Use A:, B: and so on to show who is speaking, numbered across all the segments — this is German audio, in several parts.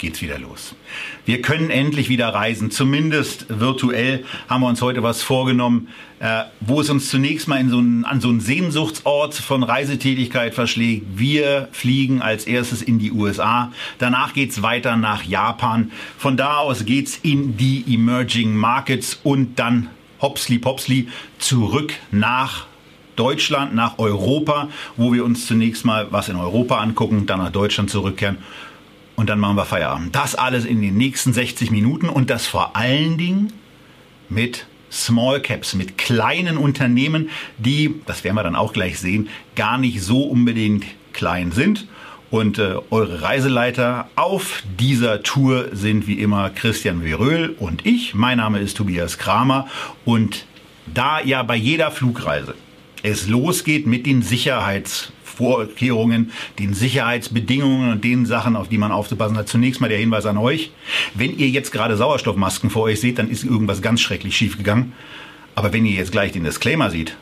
A: geht's wieder los. Wir können endlich wieder reisen, zumindest virtuell haben wir uns heute was vorgenommen, äh, wo es uns zunächst mal so einen, an so einen Sehnsuchtsort von Reisetätigkeit verschlägt. Wir fliegen als erstes in die USA, danach geht's weiter nach Japan, von da aus geht's in die Emerging Markets und dann hopsli popsli zurück nach Deutschland, nach Europa, wo wir uns zunächst mal was in Europa angucken, dann nach Deutschland zurückkehren und dann machen wir Feierabend. Das alles in den nächsten 60 Minuten und das vor allen Dingen mit Small Caps, mit kleinen Unternehmen, die, das werden wir dann auch gleich sehen, gar nicht so unbedingt klein sind. Und äh, eure Reiseleiter auf dieser Tour sind wie immer Christian Veröhl und ich. Mein Name ist Tobias Kramer und da ja bei jeder Flugreise es losgeht mit den Sicherheits Vorkehrungen, den Sicherheitsbedingungen und den Sachen, auf die man aufzupassen hat. Zunächst mal der Hinweis an euch. Wenn ihr jetzt gerade Sauerstoffmasken vor euch seht, dann ist irgendwas ganz schrecklich schiefgegangen. Aber wenn ihr jetzt gleich den Disclaimer seht,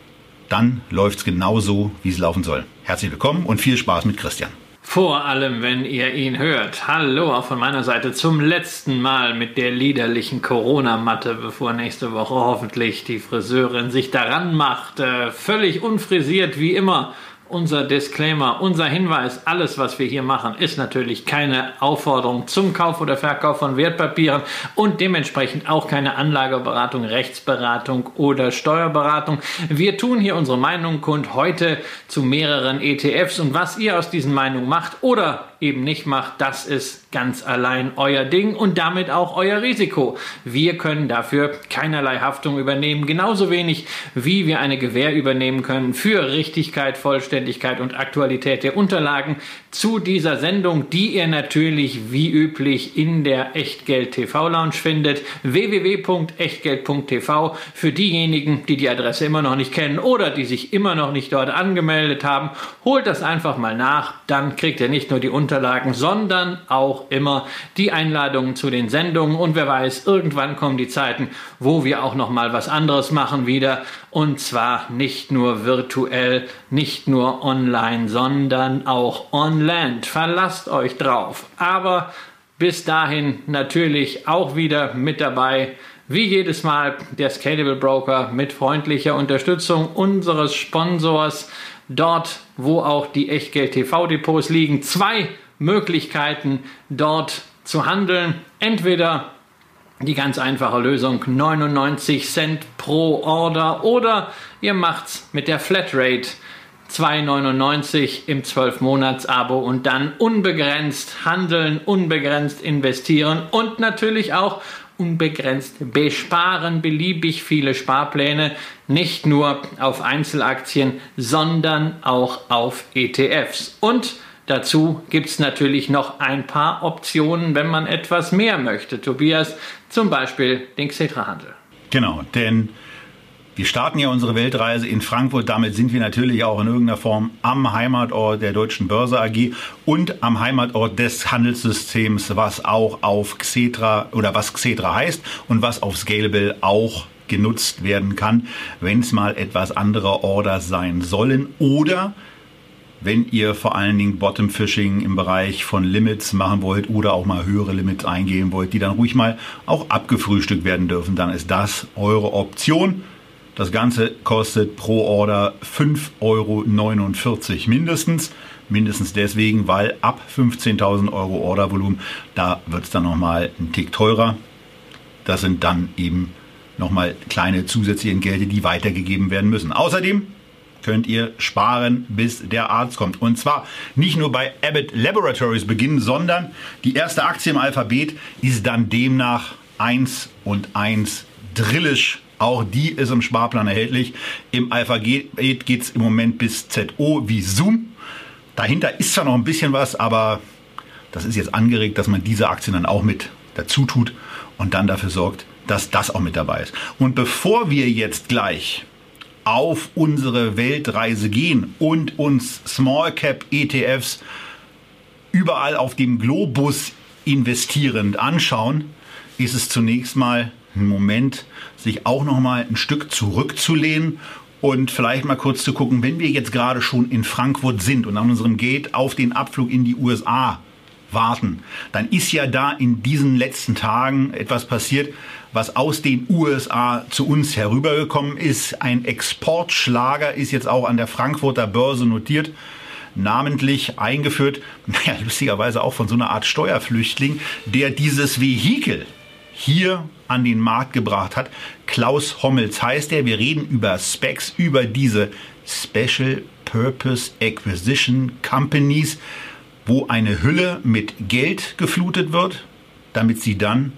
A: dann läuft es genauso, wie es laufen soll. Herzlich willkommen und viel Spaß mit Christian.
B: Vor allem, wenn ihr ihn hört. Hallo auch von meiner Seite zum letzten Mal mit der liederlichen Corona-Matte, bevor nächste Woche hoffentlich die Friseurin sich daran macht. Äh, völlig unfrisiert wie immer unser Disclaimer, unser Hinweis, alles, was wir hier machen, ist natürlich keine Aufforderung zum Kauf oder Verkauf von Wertpapieren und dementsprechend auch keine Anlageberatung, Rechtsberatung oder Steuerberatung. Wir tun hier unsere Meinung kund heute zu mehreren ETFs und was ihr aus diesen Meinungen macht oder eben nicht macht, das ist ganz allein euer Ding und damit auch euer Risiko. Wir können dafür keinerlei Haftung übernehmen, genauso wenig wie wir eine Gewähr übernehmen können für Richtigkeit, Vollständigkeit und Aktualität der Unterlagen zu dieser Sendung, die ihr natürlich wie üblich in der Echtgeld TV Lounge findet. www.echtgeld.tv für diejenigen, die die Adresse immer noch nicht kennen oder die sich immer noch nicht dort angemeldet haben. Holt das einfach mal nach, dann kriegt ihr nicht nur die Unterlagen, sondern auch immer die Einladungen zu den Sendungen und wer weiß, irgendwann kommen die Zeiten, wo wir auch noch mal was anderes machen wieder und zwar nicht nur virtuell, nicht nur online, sondern auch on land. Verlasst euch drauf. Aber bis dahin natürlich auch wieder mit dabei wie jedes Mal der Scalable Broker mit freundlicher Unterstützung unseres Sponsors dort, wo auch die Echtgeld TV Depots liegen. Zwei Möglichkeiten dort zu handeln. Entweder die ganz einfache Lösung 99 Cent pro Order oder ihr macht's mit der Flatrate 2,99 im 12-Monats-Abo und dann unbegrenzt handeln, unbegrenzt investieren und natürlich auch unbegrenzt besparen, beliebig viele Sparpläne, nicht nur auf Einzelaktien, sondern auch auf ETFs. Und dazu gibt es natürlich noch ein paar Optionen, wenn man etwas mehr möchte. Tobias, zum Beispiel den Xetra-Handel.
A: Genau, denn wir starten ja unsere Weltreise in Frankfurt. Damit sind wir natürlich auch in irgendeiner Form am Heimatort der Deutschen Börse AG und am Heimatort des Handelssystems, was auch auf Xetra oder was Xetra heißt und was auf Scalable auch genutzt werden kann, wenn es mal etwas andere Orders sein sollen oder wenn ihr vor allen Dingen Bottom Fishing im Bereich von Limits machen wollt oder auch mal höhere Limits eingehen wollt, die dann ruhig mal auch abgefrühstückt werden dürfen, dann ist das eure Option. Das Ganze kostet pro Order 5,49 Euro mindestens. Mindestens deswegen, weil ab 15.000 Euro Ordervolumen, da wird es dann nochmal ein Tick teurer. Das sind dann eben nochmal kleine zusätzliche Entgelte, die weitergegeben werden müssen. Außerdem könnt ihr sparen, bis der Arzt kommt. Und zwar nicht nur bei Abbott Laboratories beginnen, sondern die erste Aktie im Alphabet ist dann demnach 1 und 1 Drillisch auch die ist im Sparplan erhältlich. Im Alphabet geht es im Moment bis ZO wie Zoom. Dahinter ist zwar noch ein bisschen was, aber das ist jetzt angeregt, dass man diese Aktien dann auch mit dazu tut und dann dafür sorgt, dass das auch mit dabei ist. Und bevor wir jetzt gleich auf unsere Weltreise gehen und uns Small Cap ETFs überall auf dem Globus investierend anschauen, ist es zunächst mal ein Moment, sich auch noch mal ein Stück zurückzulehnen und vielleicht mal kurz zu gucken, wenn wir jetzt gerade schon in Frankfurt sind und an unserem Gate auf den Abflug in die USA warten, dann ist ja da in diesen letzten Tagen etwas passiert, was aus den USA zu uns herübergekommen ist. Ein Exportschlager ist jetzt auch an der Frankfurter Börse notiert namentlich eingeführt, naja, lustigerweise auch von so einer Art Steuerflüchtling, der dieses Vehikel hier an den Markt gebracht hat. Klaus Hommels heißt er. Wir reden über Specs, über diese Special Purpose Acquisition Companies, wo eine Hülle mit Geld geflutet wird, damit sie dann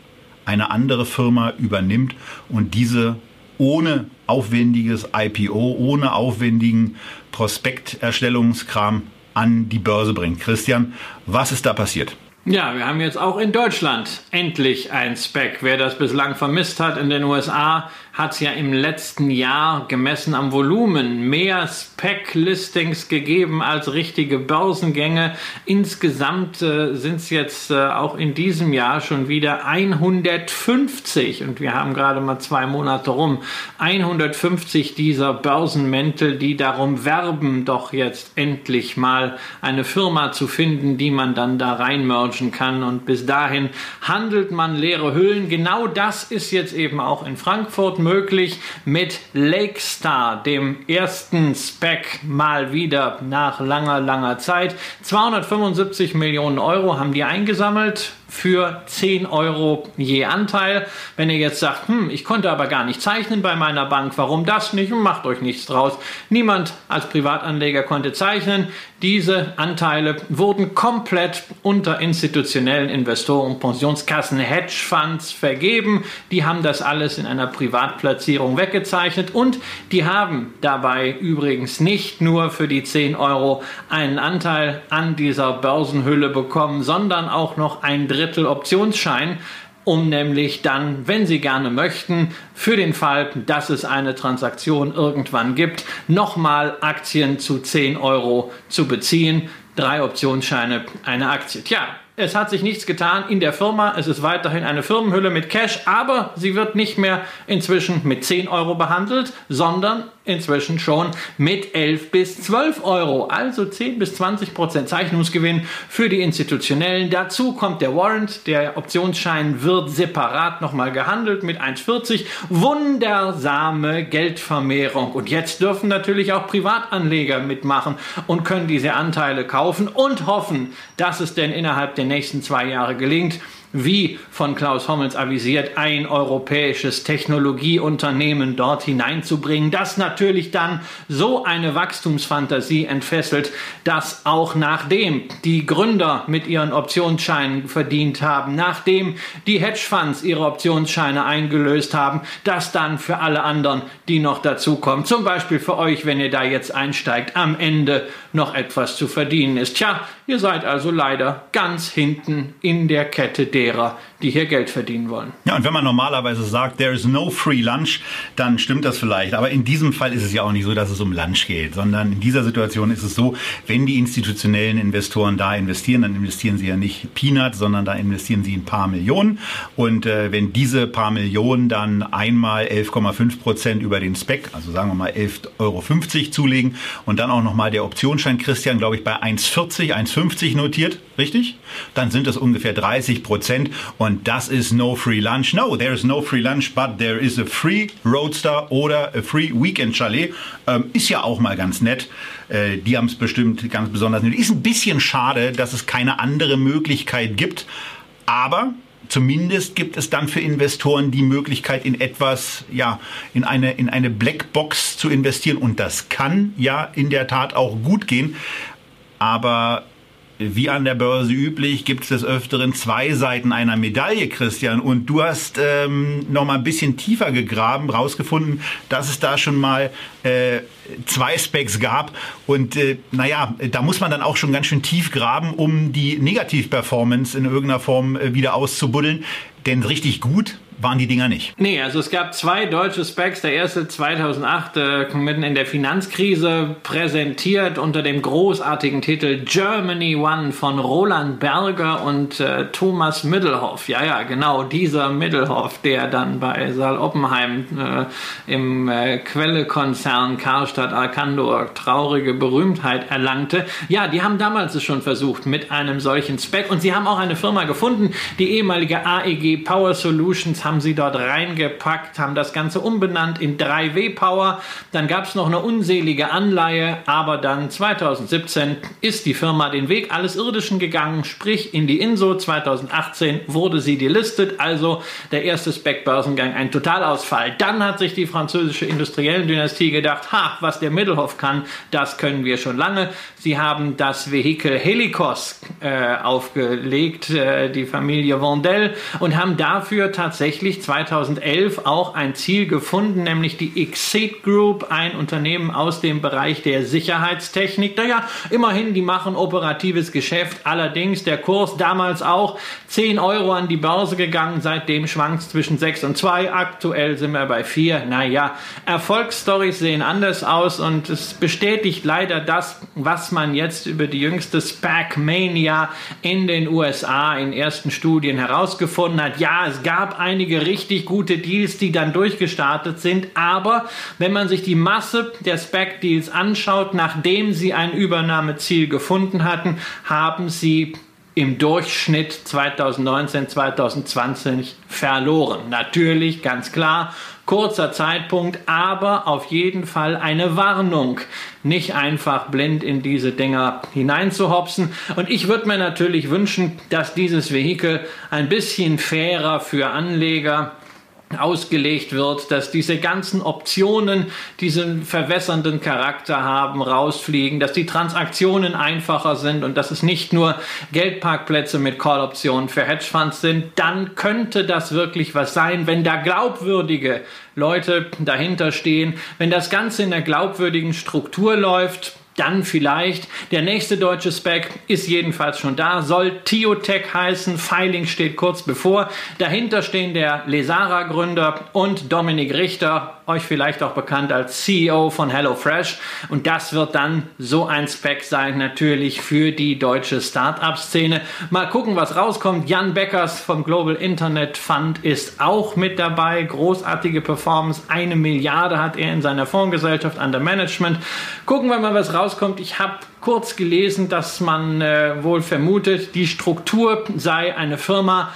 A: eine andere Firma übernimmt und diese ohne aufwendiges IPO, ohne aufwendigen Prospekterstellungskram an die Börse bringt. Christian, was ist da passiert?
B: Ja, wir haben jetzt auch in Deutschland endlich ein Spec. Wer das bislang vermisst hat in den USA, hat es ja im letzten Jahr gemessen am Volumen mehr Spec-Listings gegeben als richtige Börsengänge. Insgesamt äh, sind es jetzt äh, auch in diesem Jahr schon wieder 150 und wir haben gerade mal zwei Monate rum. 150 dieser Börsenmäntel, die darum werben, doch jetzt endlich mal eine Firma zu finden, die man dann da reinmergen kann. Und bis dahin handelt man leere Hüllen. Genau das ist jetzt eben auch in Frankfurt möglich möglich mit Lakestar, dem ersten Spec mal wieder nach langer, langer Zeit. 275 Millionen Euro haben die eingesammelt für 10 Euro je Anteil. Wenn ihr jetzt sagt, hm, ich konnte aber gar nicht zeichnen bei meiner Bank, warum das nicht? Macht euch nichts draus. Niemand als Privatanleger konnte zeichnen. Diese Anteile wurden komplett unter institutionellen Investoren, Pensionskassen, Hedgefonds vergeben. Die haben das alles in einer Privatplatzierung weggezeichnet und die haben dabei übrigens nicht nur für die 10 Euro einen Anteil an dieser Börsenhülle bekommen, sondern auch noch ein Drittel Drittel Optionsschein, um nämlich dann, wenn Sie gerne möchten, für den Fall, dass es eine Transaktion irgendwann gibt, nochmal Aktien zu 10 Euro zu beziehen. Drei Optionsscheine, eine Aktie. Tja, es hat sich nichts getan in der Firma. Es ist weiterhin eine Firmenhülle mit Cash, aber sie wird nicht mehr inzwischen mit 10 Euro behandelt, sondern inzwischen schon mit 11 bis 12 Euro. Also 10 bis 20 Prozent Zeichnungsgewinn für die Institutionellen. Dazu kommt der Warrant. Der Optionsschein wird separat nochmal gehandelt mit 1,40. Wundersame Geldvermehrung. Und jetzt dürfen natürlich auch Privatanleger mitmachen und können diese Anteile kaufen und hoffen, dass es denn innerhalb der nächsten zwei Jahre gelingt wie von Klaus Hommels avisiert, ein europäisches Technologieunternehmen dort hineinzubringen, das natürlich dann so eine Wachstumsfantasie entfesselt, dass auch nachdem die Gründer mit ihren Optionsscheinen verdient haben, nachdem die Hedgefonds ihre Optionsscheine eingelöst haben, dass dann für alle anderen, die noch dazukommen, zum Beispiel für euch, wenn ihr da jetzt einsteigt, am Ende noch etwas zu verdienen ist. Tja, ihr seid also leider ganz hinten in der Kette derer, die hier Geld verdienen wollen.
A: Ja, und wenn man normalerweise sagt, there is no free lunch, dann stimmt das vielleicht. Aber in diesem Fall ist es ja auch nicht so, dass es um Lunch geht, sondern in dieser Situation ist es so, wenn die institutionellen Investoren da investieren, dann investieren sie ja nicht Peanut, sondern da investieren sie ein paar Millionen. Und äh, wenn diese paar Millionen dann einmal 11,5 Prozent über den Spec, also sagen wir mal 11,50 Euro zulegen und dann auch nochmal der Optionsschein Christian, glaube ich, bei 1,40, 1,50 notiert, richtig? Dann sind das ungefähr 30 Prozent. Und und das ist no free lunch. No, there is no free lunch, but there is a free Roadster oder a free Weekend Chalet. Ähm, ist ja auch mal ganz nett. Äh, die haben es bestimmt ganz besonders nett. Ist ein bisschen schade, dass es keine andere Möglichkeit gibt. Aber zumindest gibt es dann für Investoren die Möglichkeit, in etwas, ja, in eine, in eine Blackbox zu investieren. Und das kann ja in der Tat auch gut gehen. Aber wie an der Börse üblich, gibt es des Öfteren zwei Seiten einer Medaille, Christian. Und du hast ähm, noch mal ein bisschen tiefer gegraben, rausgefunden, dass es da schon mal äh, zwei Specs gab. Und äh, naja, da muss man dann auch schon ganz schön tief graben, um die Negativperformance in irgendeiner Form äh, wieder auszubuddeln. Denn richtig gut waren die Dinger nicht.
B: Nee, also es gab zwei deutsche Specs. Der erste 2008, äh, mitten in der Finanzkrise, präsentiert unter dem großartigen Titel Germany One von Roland Berger und äh, Thomas Middelhoff. Ja, ja, genau, dieser Middelhoff, der dann bei Saal Oppenheim äh, im äh, Quelle-Konzern Karstadt Arkandor traurige Berühmtheit erlangte. Ja, die haben damals es schon versucht mit einem solchen Spec und sie haben auch eine Firma gefunden, die ehemalige AEG Power Solutions haben sie dort reingepackt, haben das Ganze umbenannt in 3W Power. Dann gab es noch eine unselige Anleihe, aber dann 2017 ist die Firma den Weg alles Irdischen gegangen, sprich in die Inso. 2018 wurde sie delistet, also der erste Spec-Börsengang ein Totalausfall. Dann hat sich die französische Industriellendynastie gedacht, ha, was der Mittelhoff kann, das können wir schon lange. Sie haben das Vehikel Helikos äh, aufgelegt, äh, die Familie Vandel, und haben dafür tatsächlich 2011 auch ein Ziel gefunden, nämlich die Exit Group, ein Unternehmen aus dem Bereich der Sicherheitstechnik. Naja, immerhin, die machen operatives Geschäft. Allerdings der Kurs damals auch 10 Euro an die Börse gegangen. Seitdem schwankt zwischen 6 und 2. Aktuell sind wir bei 4. Naja, Erfolgsstories sehen anders aus und es bestätigt leider das, was man jetzt über die jüngste SPAC Mania in den USA in ersten Studien herausgefunden hat. Ja, es gab einige richtig gute Deals, die dann durchgestartet sind, aber wenn man sich die Masse der SPAC Deals anschaut, nachdem sie ein Übernahmeziel gefunden hatten, haben sie im Durchschnitt 2019, 2020 verloren. Natürlich, ganz klar, kurzer Zeitpunkt, aber auf jeden Fall eine Warnung, nicht einfach blind in diese Dinger hineinzuhopsen. Und ich würde mir natürlich wünschen, dass dieses Vehikel ein bisschen fairer für Anleger ausgelegt wird, dass diese ganzen Optionen diesen verwässernden Charakter haben, rausfliegen, dass die Transaktionen einfacher sind und dass es nicht nur Geldparkplätze mit Call-Optionen für Hedgefonds sind, dann könnte das wirklich was sein, wenn da glaubwürdige Leute dahinter stehen, wenn das Ganze in einer glaubwürdigen Struktur läuft, dann vielleicht. Der nächste deutsche Spec ist jedenfalls schon da, soll Tiotech heißen. Filing steht kurz bevor. Dahinter stehen der Lesara-Gründer und Dominik Richter, euch vielleicht auch bekannt als CEO von HelloFresh. Und das wird dann so ein Spec sein, natürlich für die deutsche Start-up-Szene. Mal gucken, was rauskommt. Jan Beckers vom Global Internet Fund ist auch mit dabei. Großartige Performance. Eine Milliarde hat er in seiner Fondsgesellschaft under Management. Gucken wir mal, was rauskommt. Ich habe kurz gelesen, dass man äh, wohl vermutet, die Struktur sei eine Firma,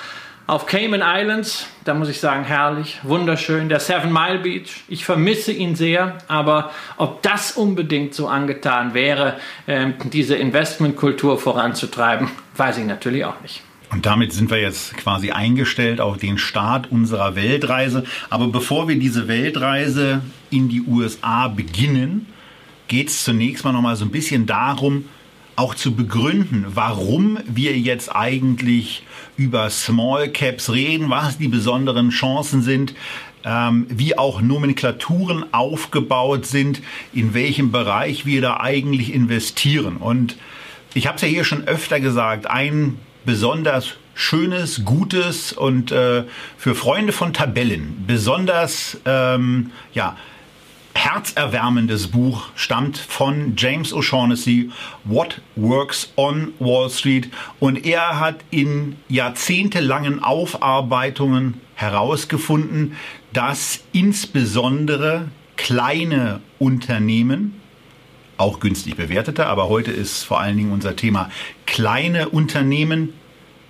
B: auf Cayman Islands, da muss ich sagen, herrlich, wunderschön. Der Seven Mile Beach, ich vermisse ihn sehr, aber ob das unbedingt so angetan wäre, äh, diese Investmentkultur voranzutreiben, weiß ich natürlich auch nicht.
A: Und damit sind wir jetzt quasi eingestellt auf den Start unserer Weltreise. Aber bevor wir diese Weltreise in die USA beginnen, geht es zunächst mal noch mal so ein bisschen darum, auch zu begründen, warum wir jetzt eigentlich über Small Caps reden, was die besonderen Chancen sind, ähm, wie auch Nomenklaturen aufgebaut sind, in welchem Bereich wir da eigentlich investieren. Und ich habe es ja hier schon öfter gesagt, ein besonders schönes, gutes und äh, für Freunde von Tabellen besonders ähm, ja, herzerwärmendes Buch stammt von James O'Shaughnessy, What Works on Wall Street. Und er hat in jahrzehntelangen Aufarbeitungen herausgefunden, dass insbesondere kleine Unternehmen, auch günstig bewertete, aber heute ist vor allen Dingen unser Thema kleine Unternehmen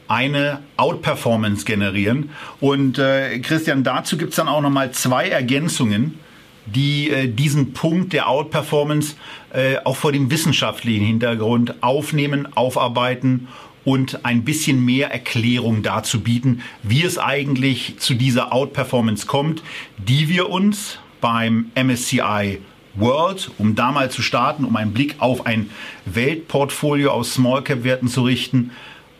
A: eine Outperformance generieren. Und äh, Christian, dazu gibt es dann auch nochmal zwei Ergänzungen die äh, diesen Punkt der Outperformance äh, auch vor dem wissenschaftlichen Hintergrund aufnehmen, aufarbeiten und ein bisschen mehr Erklärung dazu bieten, wie es eigentlich zu dieser Outperformance kommt, die wir uns beim MSCI World, um da mal zu starten, um einen Blick auf ein Weltportfolio aus Small Cap Werten zu richten,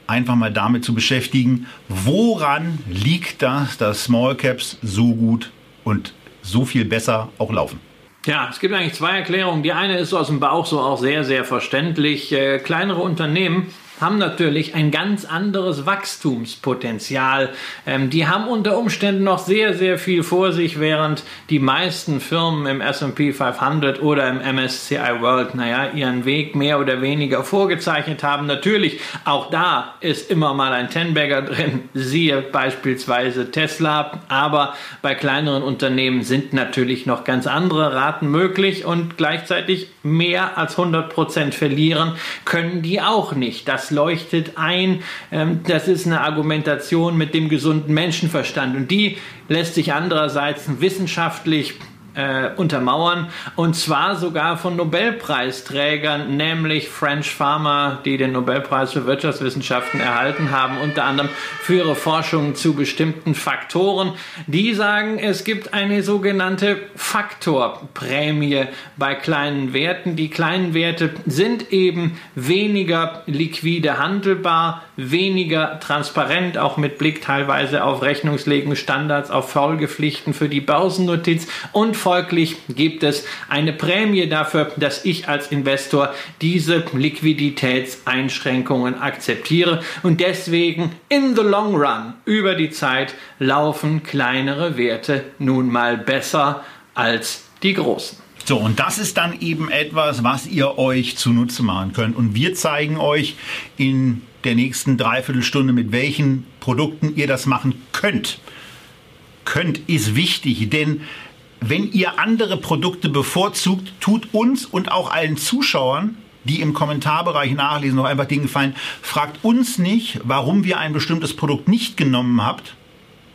A: einfach mal damit zu beschäftigen, woran liegt das, dass Small Caps so gut und so viel besser auch laufen.
B: Ja, es gibt eigentlich zwei Erklärungen. Die eine ist aus dem Bauch so auch sehr, sehr verständlich. Äh, kleinere Unternehmen haben natürlich ein ganz anderes Wachstumspotenzial. Ähm, die haben unter Umständen noch sehr, sehr viel vor sich, während die meisten Firmen im S&P 500 oder im MSCI World, naja, ihren Weg mehr oder weniger vorgezeichnet haben. Natürlich, auch da ist immer mal ein Tenbagger drin, siehe beispielsweise Tesla, aber bei kleineren Unternehmen sind natürlich noch ganz andere Raten möglich und gleichzeitig mehr als 100 Prozent verlieren können die auch nicht. Das leuchtet ein. Ähm, das ist eine Argumentation mit dem gesunden Menschenverstand und die lässt sich andererseits wissenschaftlich äh, untermauern und zwar sogar von Nobelpreisträgern, nämlich French Farmer, die den Nobelpreis für Wirtschaftswissenschaften erhalten haben, unter anderem für ihre Forschung zu bestimmten Faktoren. Die sagen, es gibt eine sogenannte Faktorprämie bei kleinen Werten. Die kleinen Werte sind eben weniger liquide handelbar, weniger transparent, auch mit Blick teilweise auf Rechnungslegungsstandards, auf Folgepflichten für die Börsennotiz und folglich gibt es eine Prämie dafür, dass ich als Investor diese Liquiditätseinschränkungen akzeptiere und deswegen in the long run über die Zeit laufen kleinere Werte nun mal besser als die großen.
A: So, und das ist dann eben etwas, was ihr euch zunutze machen könnt. Und wir zeigen euch in der nächsten Dreiviertelstunde, mit welchen Produkten ihr das machen könnt. Könnt ist wichtig, denn wenn ihr andere Produkte bevorzugt, tut uns und auch allen Zuschauern, die im Kommentarbereich nachlesen, noch einfach den Gefallen, fragt uns nicht, warum wir ein bestimmtes Produkt nicht genommen habt,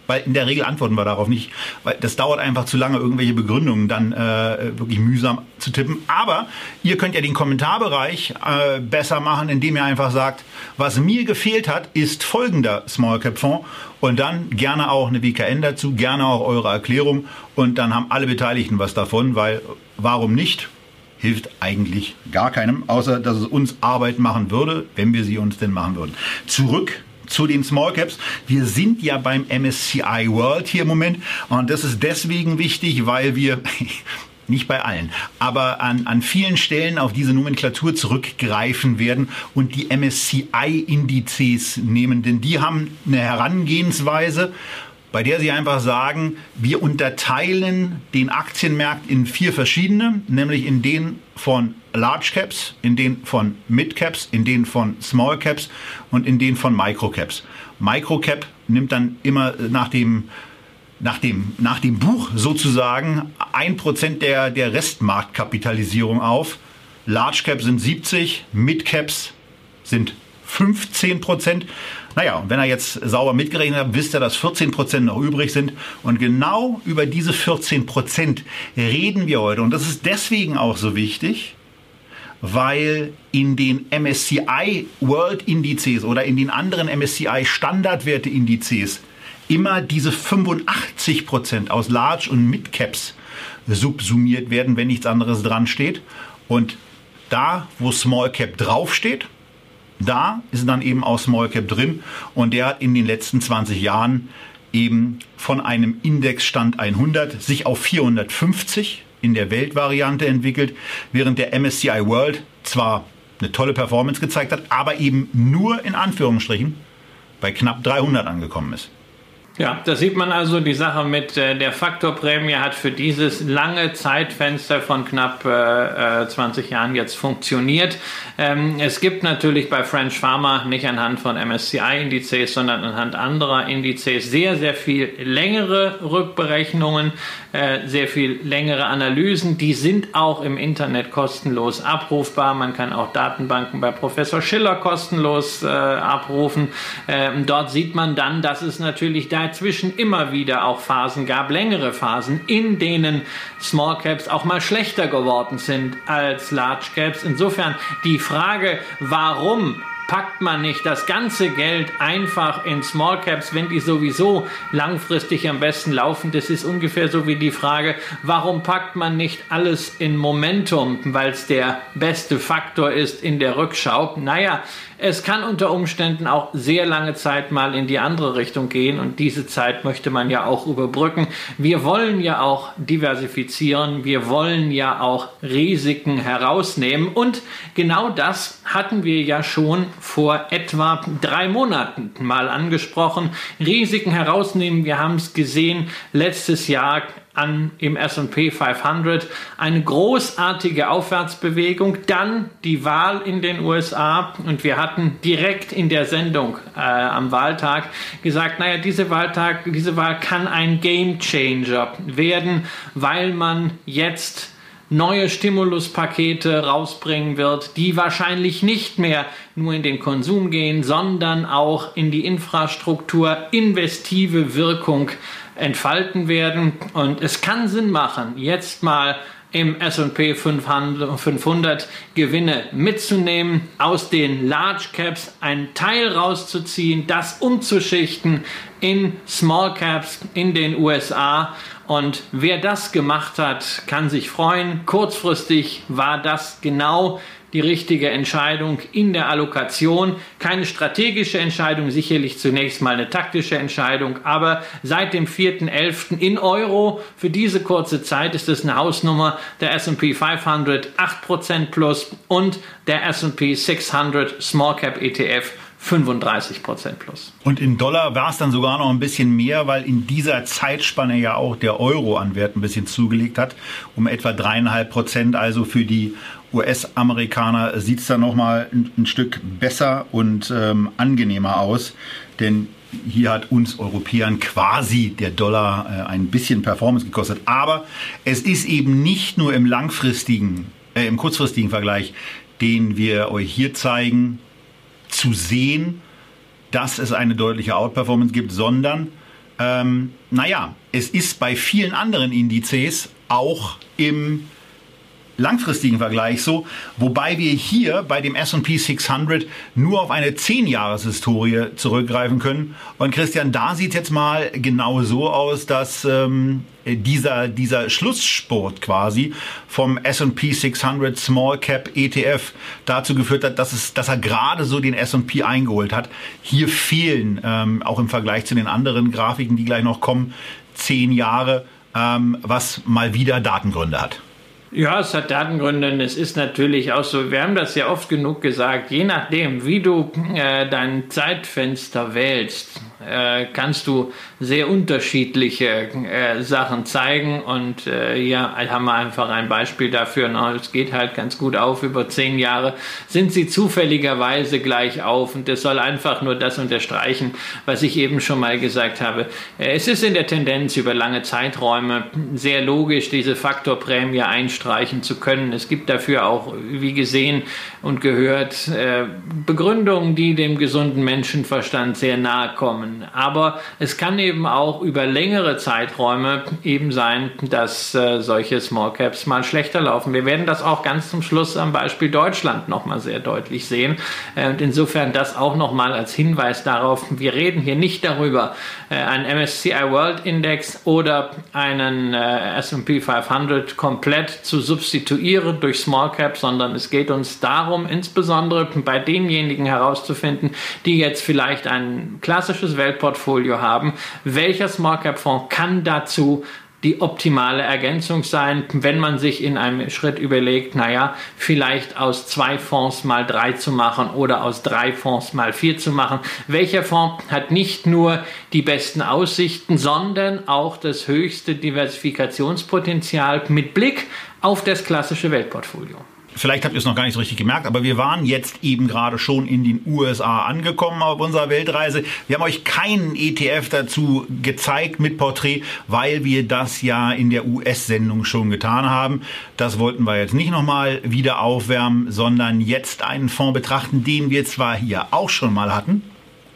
A: weil in der Regel antworten wir darauf nicht, weil das dauert einfach zu lange, irgendwelche Begründungen dann äh, wirklich mühsam zu tippen. Aber ihr könnt ja den Kommentarbereich äh, besser machen, indem ihr einfach sagt, was mir gefehlt hat, ist folgender Small Cap Fonds und dann gerne auch eine WKN dazu, gerne auch eure Erklärung und dann haben alle Beteiligten was davon, weil warum nicht? hilft eigentlich gar keinem, außer dass es uns Arbeit machen würde, wenn wir sie uns denn machen würden. Zurück zu den Small Caps. Wir sind ja beim MSCI World hier im Moment und das ist deswegen wichtig, weil wir nicht bei allen, aber an, an vielen Stellen auf diese Nomenklatur zurückgreifen werden und die MSCI-Indizes nehmen, denn die haben eine Herangehensweise, bei der sie einfach sagen, wir unterteilen den Aktienmarkt in vier verschiedene, nämlich in den von Large Caps, in den von Mid Caps, in den von Small Caps und in den von Micro Caps. Micro Cap nimmt dann immer nach dem nach dem, nach dem Buch sozusagen ein Prozent der, der Restmarktkapitalisierung auf. Large Cap sind 70, Mid Caps sind 15 Prozent. Naja, und wenn er jetzt sauber mitgerechnet hat, wisst ihr, dass 14 Prozent noch übrig sind. Und genau über diese 14 Prozent reden wir heute. Und das ist deswegen auch so wichtig, weil in den MSCI World Indizes oder in den anderen MSCI Standardwerte Indizes immer diese 85 Prozent aus Large und Mid Caps subsumiert werden, wenn nichts anderes dran steht. Und da, wo Small Cap draufsteht, da ist dann eben auch Small Cap drin und der hat in den letzten 20 Jahren eben von einem Indexstand 100 sich auf 450 in der Weltvariante entwickelt, während der MSCI World zwar eine tolle Performance gezeigt hat, aber eben nur in Anführungsstrichen bei knapp 300 angekommen ist.
B: Ja, da sieht man also, die Sache mit äh, der Faktorprämie hat für dieses lange Zeitfenster von knapp äh, 20 äh, Jahren jetzt funktioniert. Ähm, es gibt natürlich bei French Pharma nicht anhand von MSCI-Indizes, sondern anhand anderer Indizes sehr, sehr viel längere Rückberechnungen, äh, sehr viel längere Analysen. Die sind auch im Internet kostenlos abrufbar. Man kann auch Datenbanken bei Professor Schiller kostenlos äh, abrufen. Ähm, dort sieht man dann, dass es natürlich da dazwischen immer wieder auch Phasen gab, längere Phasen, in denen Small Caps auch mal schlechter geworden sind als Large Caps. Insofern die Frage, warum packt man nicht das ganze Geld einfach in Small Caps, wenn die sowieso langfristig am besten laufen? Das ist ungefähr so wie die Frage, warum packt man nicht alles in Momentum, weil es der beste Faktor ist in der Rückschau? Naja, es kann unter Umständen auch sehr lange Zeit mal in die andere Richtung gehen und diese Zeit möchte man ja auch überbrücken. Wir wollen ja auch diversifizieren, wir wollen ja auch Risiken herausnehmen und genau das hatten wir ja schon vor etwa drei Monaten mal angesprochen. Risiken herausnehmen, wir haben es gesehen, letztes Jahr an im S&P 500 eine großartige Aufwärtsbewegung, dann die Wahl in den USA und wir hatten direkt in der Sendung äh, am Wahltag gesagt, naja, diese Wahltag, diese Wahl kann ein Game Changer werden, weil man jetzt neue Stimuluspakete rausbringen wird, die wahrscheinlich nicht mehr nur in den Konsum gehen, sondern auch in die Infrastruktur investive Wirkung entfalten werden. Und es kann Sinn machen, jetzt mal im S&P 500 Gewinne mitzunehmen, aus den Large Caps einen Teil rauszuziehen, das umzuschichten in Small Caps in den USA. Und wer das gemacht hat, kann sich freuen. Kurzfristig war das genau die richtige Entscheidung in der Allokation. Keine strategische Entscheidung, sicherlich zunächst mal eine taktische Entscheidung, aber seit dem 4.11. in Euro für diese kurze Zeit ist es eine Hausnummer der S&P 500 8% plus und der S&P 600 Small Cap ETF 35% plus.
A: Und in Dollar war es dann sogar noch ein bisschen mehr, weil in dieser Zeitspanne ja auch der Euro an Wert ein bisschen zugelegt hat, um etwa dreieinhalb Prozent. Also für die US-Amerikaner sieht es dann nochmal ein, ein Stück besser und ähm, angenehmer aus, denn hier hat uns Europäern quasi der Dollar äh, ein bisschen Performance gekostet. Aber es ist eben nicht nur im langfristigen, äh, im kurzfristigen Vergleich, den wir euch hier zeigen, zu sehen, dass es eine deutliche Outperformance gibt, sondern ähm, naja, es ist bei vielen anderen Indizes auch im langfristigen Vergleich so, wobei wir hier bei dem S&P 600 nur auf eine 10-Jahres-Historie zurückgreifen können. Und Christian, da sieht jetzt mal genau so aus, dass ähm, dieser, dieser Schlusssport quasi vom S&P 600 Small Cap ETF dazu geführt hat, dass, es, dass er gerade so den S&P eingeholt hat. Hier fehlen, ähm, auch im Vergleich zu den anderen Grafiken, die gleich noch kommen, zehn Jahre, ähm, was mal wieder Datengründe hat.
B: Ja, es hat Datengründe. Es ist natürlich auch so, wir haben das ja oft genug gesagt, je nachdem, wie du äh, dein Zeitfenster wählst, äh, kannst du sehr unterschiedliche äh, Sachen zeigen. Und äh, hier haben wir einfach ein Beispiel dafür. Na, es geht halt ganz gut auf. Über zehn Jahre sind sie zufälligerweise gleich auf. Und das soll einfach nur das unterstreichen, was ich eben schon mal gesagt habe. Äh, es ist in der Tendenz über lange Zeiträume sehr logisch, diese Faktorprämie einstreichen zu können. Es gibt dafür auch, wie gesehen und gehört, äh, Begründungen, die dem gesunden Menschenverstand sehr nahe kommen. Aber es kann eben auch über längere Zeiträume eben sein, dass äh, solche Small Caps mal schlechter laufen. Wir werden das auch ganz zum Schluss am Beispiel Deutschland nochmal sehr deutlich sehen. Äh, und insofern das auch nochmal als Hinweis darauf, wir reden hier nicht darüber, äh, einen MSCI World Index oder einen äh, S&P 500 komplett zu substituieren durch Small Caps, sondern es geht uns darum, insbesondere bei denjenigen herauszufinden, die jetzt vielleicht ein klassisches Weltportfolio haben. Welcher Small Cap Fonds kann dazu die optimale Ergänzung sein, wenn man sich in einem Schritt überlegt, naja, vielleicht aus zwei Fonds mal drei zu machen oder aus drei Fonds mal vier zu machen. Welcher Fonds hat nicht nur die besten Aussichten, sondern auch das höchste Diversifikationspotenzial mit Blick auf das klassische Weltportfolio?
A: Vielleicht habt ihr es noch gar nicht so richtig gemerkt, aber wir waren jetzt eben gerade schon in den USA angekommen auf unserer Weltreise. Wir haben euch keinen ETF dazu gezeigt mit Porträt, weil wir das ja in der US-Sendung schon getan haben. Das wollten wir jetzt nicht nochmal wieder aufwärmen, sondern jetzt einen Fonds betrachten, den wir zwar hier auch schon mal hatten,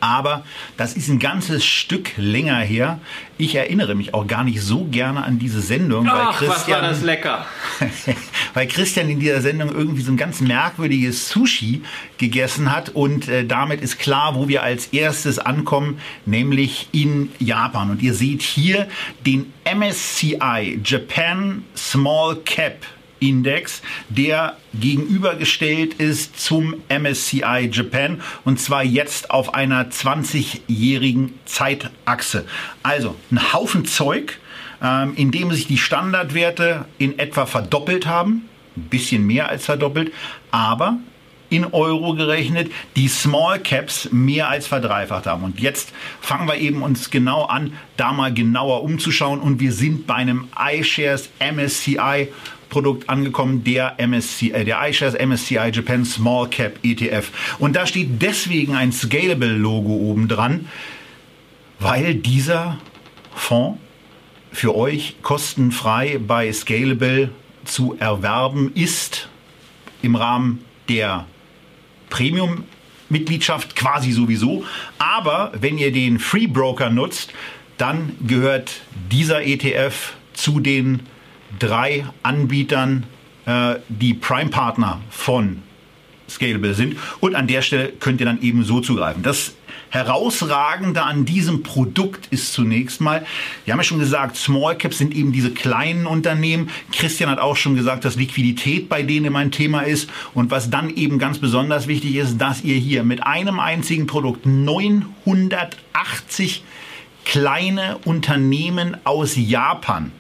A: aber das ist ein ganzes Stück länger her. Ich erinnere mich auch gar nicht so gerne an diese Sendung.
B: Ach, weil Christian, was war das lecker.
A: weil Christian in dieser Sendung irgendwie so ein ganz merkwürdiges Sushi gegessen hat und äh, damit ist klar, wo wir als erstes ankommen, nämlich in Japan. Und ihr seht hier den MSCI Japan Small Cap Index, der gegenübergestellt ist zum MSCI Japan und zwar jetzt auf einer 20-jährigen Zeitachse. Also ein Haufen Zeug, ähm, in dem sich die Standardwerte in etwa verdoppelt haben, ein bisschen mehr als verdoppelt, aber in Euro gerechnet, die Small Caps mehr als verdreifacht haben. Und jetzt fangen wir eben uns genau an, da mal genauer umzuschauen. Und wir sind bei einem iShares MSCI Produkt angekommen, der MSCI, äh, der iShares MSCI Japan Small Cap ETF. Und da steht deswegen ein Scalable Logo oben dran, weil dieser Fonds für euch kostenfrei bei Scalable zu erwerben ist im Rahmen der Premium-Mitgliedschaft quasi sowieso. Aber wenn ihr den Free Broker nutzt, dann gehört dieser ETF zu den drei Anbietern, äh, die Prime-Partner von Scalable sind. Und an der Stelle könnt ihr dann eben so zugreifen. Das Herausragende an diesem Produkt ist zunächst mal, wir haben ja schon gesagt, Small Caps sind eben diese kleinen Unternehmen. Christian hat auch schon gesagt, dass Liquidität bei denen immer ein Thema ist. Und was dann eben ganz besonders wichtig ist, dass ihr hier mit einem einzigen Produkt 980 kleine Unternehmen aus Japan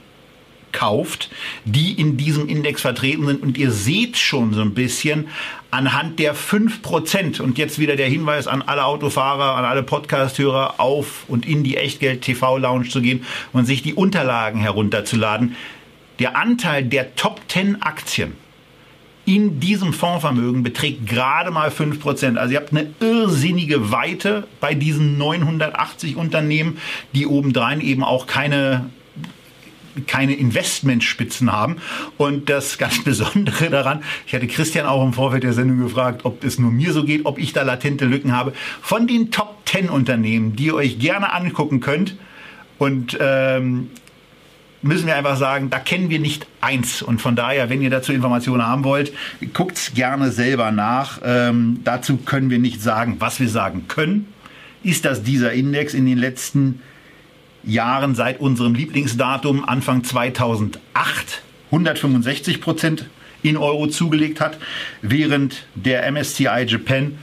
A: kauft, die in diesem Index vertreten sind. Und ihr seht schon so ein bisschen anhand der 5%, und jetzt wieder der Hinweis an alle Autofahrer, an alle Podcasthörer, auf und in die Echtgeld-TV-Lounge zu gehen und sich die Unterlagen herunterzuladen. Der Anteil der Top 10 Aktien in diesem Fondsvermögen beträgt gerade mal 5%. Also ihr habt eine irrsinnige Weite bei diesen 980 Unternehmen, die obendrein eben auch keine keine Investmentspitzen haben. Und das ganz Besondere daran, ich hatte Christian auch im Vorfeld der Sendung gefragt, ob es nur mir so geht, ob ich da latente Lücken habe. Von den Top 10 Unternehmen, die ihr euch gerne angucken könnt, und ähm, müssen wir einfach sagen, da kennen wir nicht eins. Und von daher, wenn ihr dazu Informationen haben wollt, guckt's gerne selber nach. Ähm, dazu können wir nicht sagen, was wir sagen können. Ist das dieser Index in den letzten Jahren seit unserem Lieblingsdatum Anfang 2008 165 Prozent in Euro zugelegt hat, während der MSCI Japan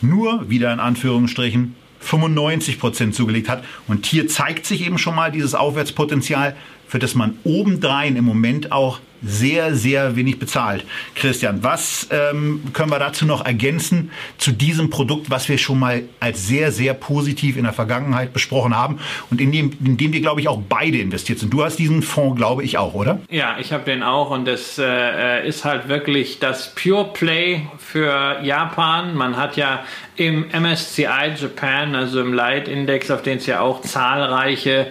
A: nur wieder in Anführungsstrichen 95 Prozent zugelegt hat. Und hier zeigt sich eben schon mal dieses Aufwärtspotenzial, für das man obendrein im Moment auch sehr, sehr wenig bezahlt. Christian, was ähm, können wir dazu noch ergänzen zu diesem Produkt, was wir schon mal als sehr, sehr positiv in der Vergangenheit besprochen haben und in dem, in dem wir, glaube ich, auch beide investiert sind. Du hast diesen Fonds, glaube ich, auch, oder?
B: Ja, ich habe den auch und das äh, ist halt wirklich das Pure Play für Japan. Man hat ja im MSCI Japan, also im Leitindex, auf den es ja auch zahlreiche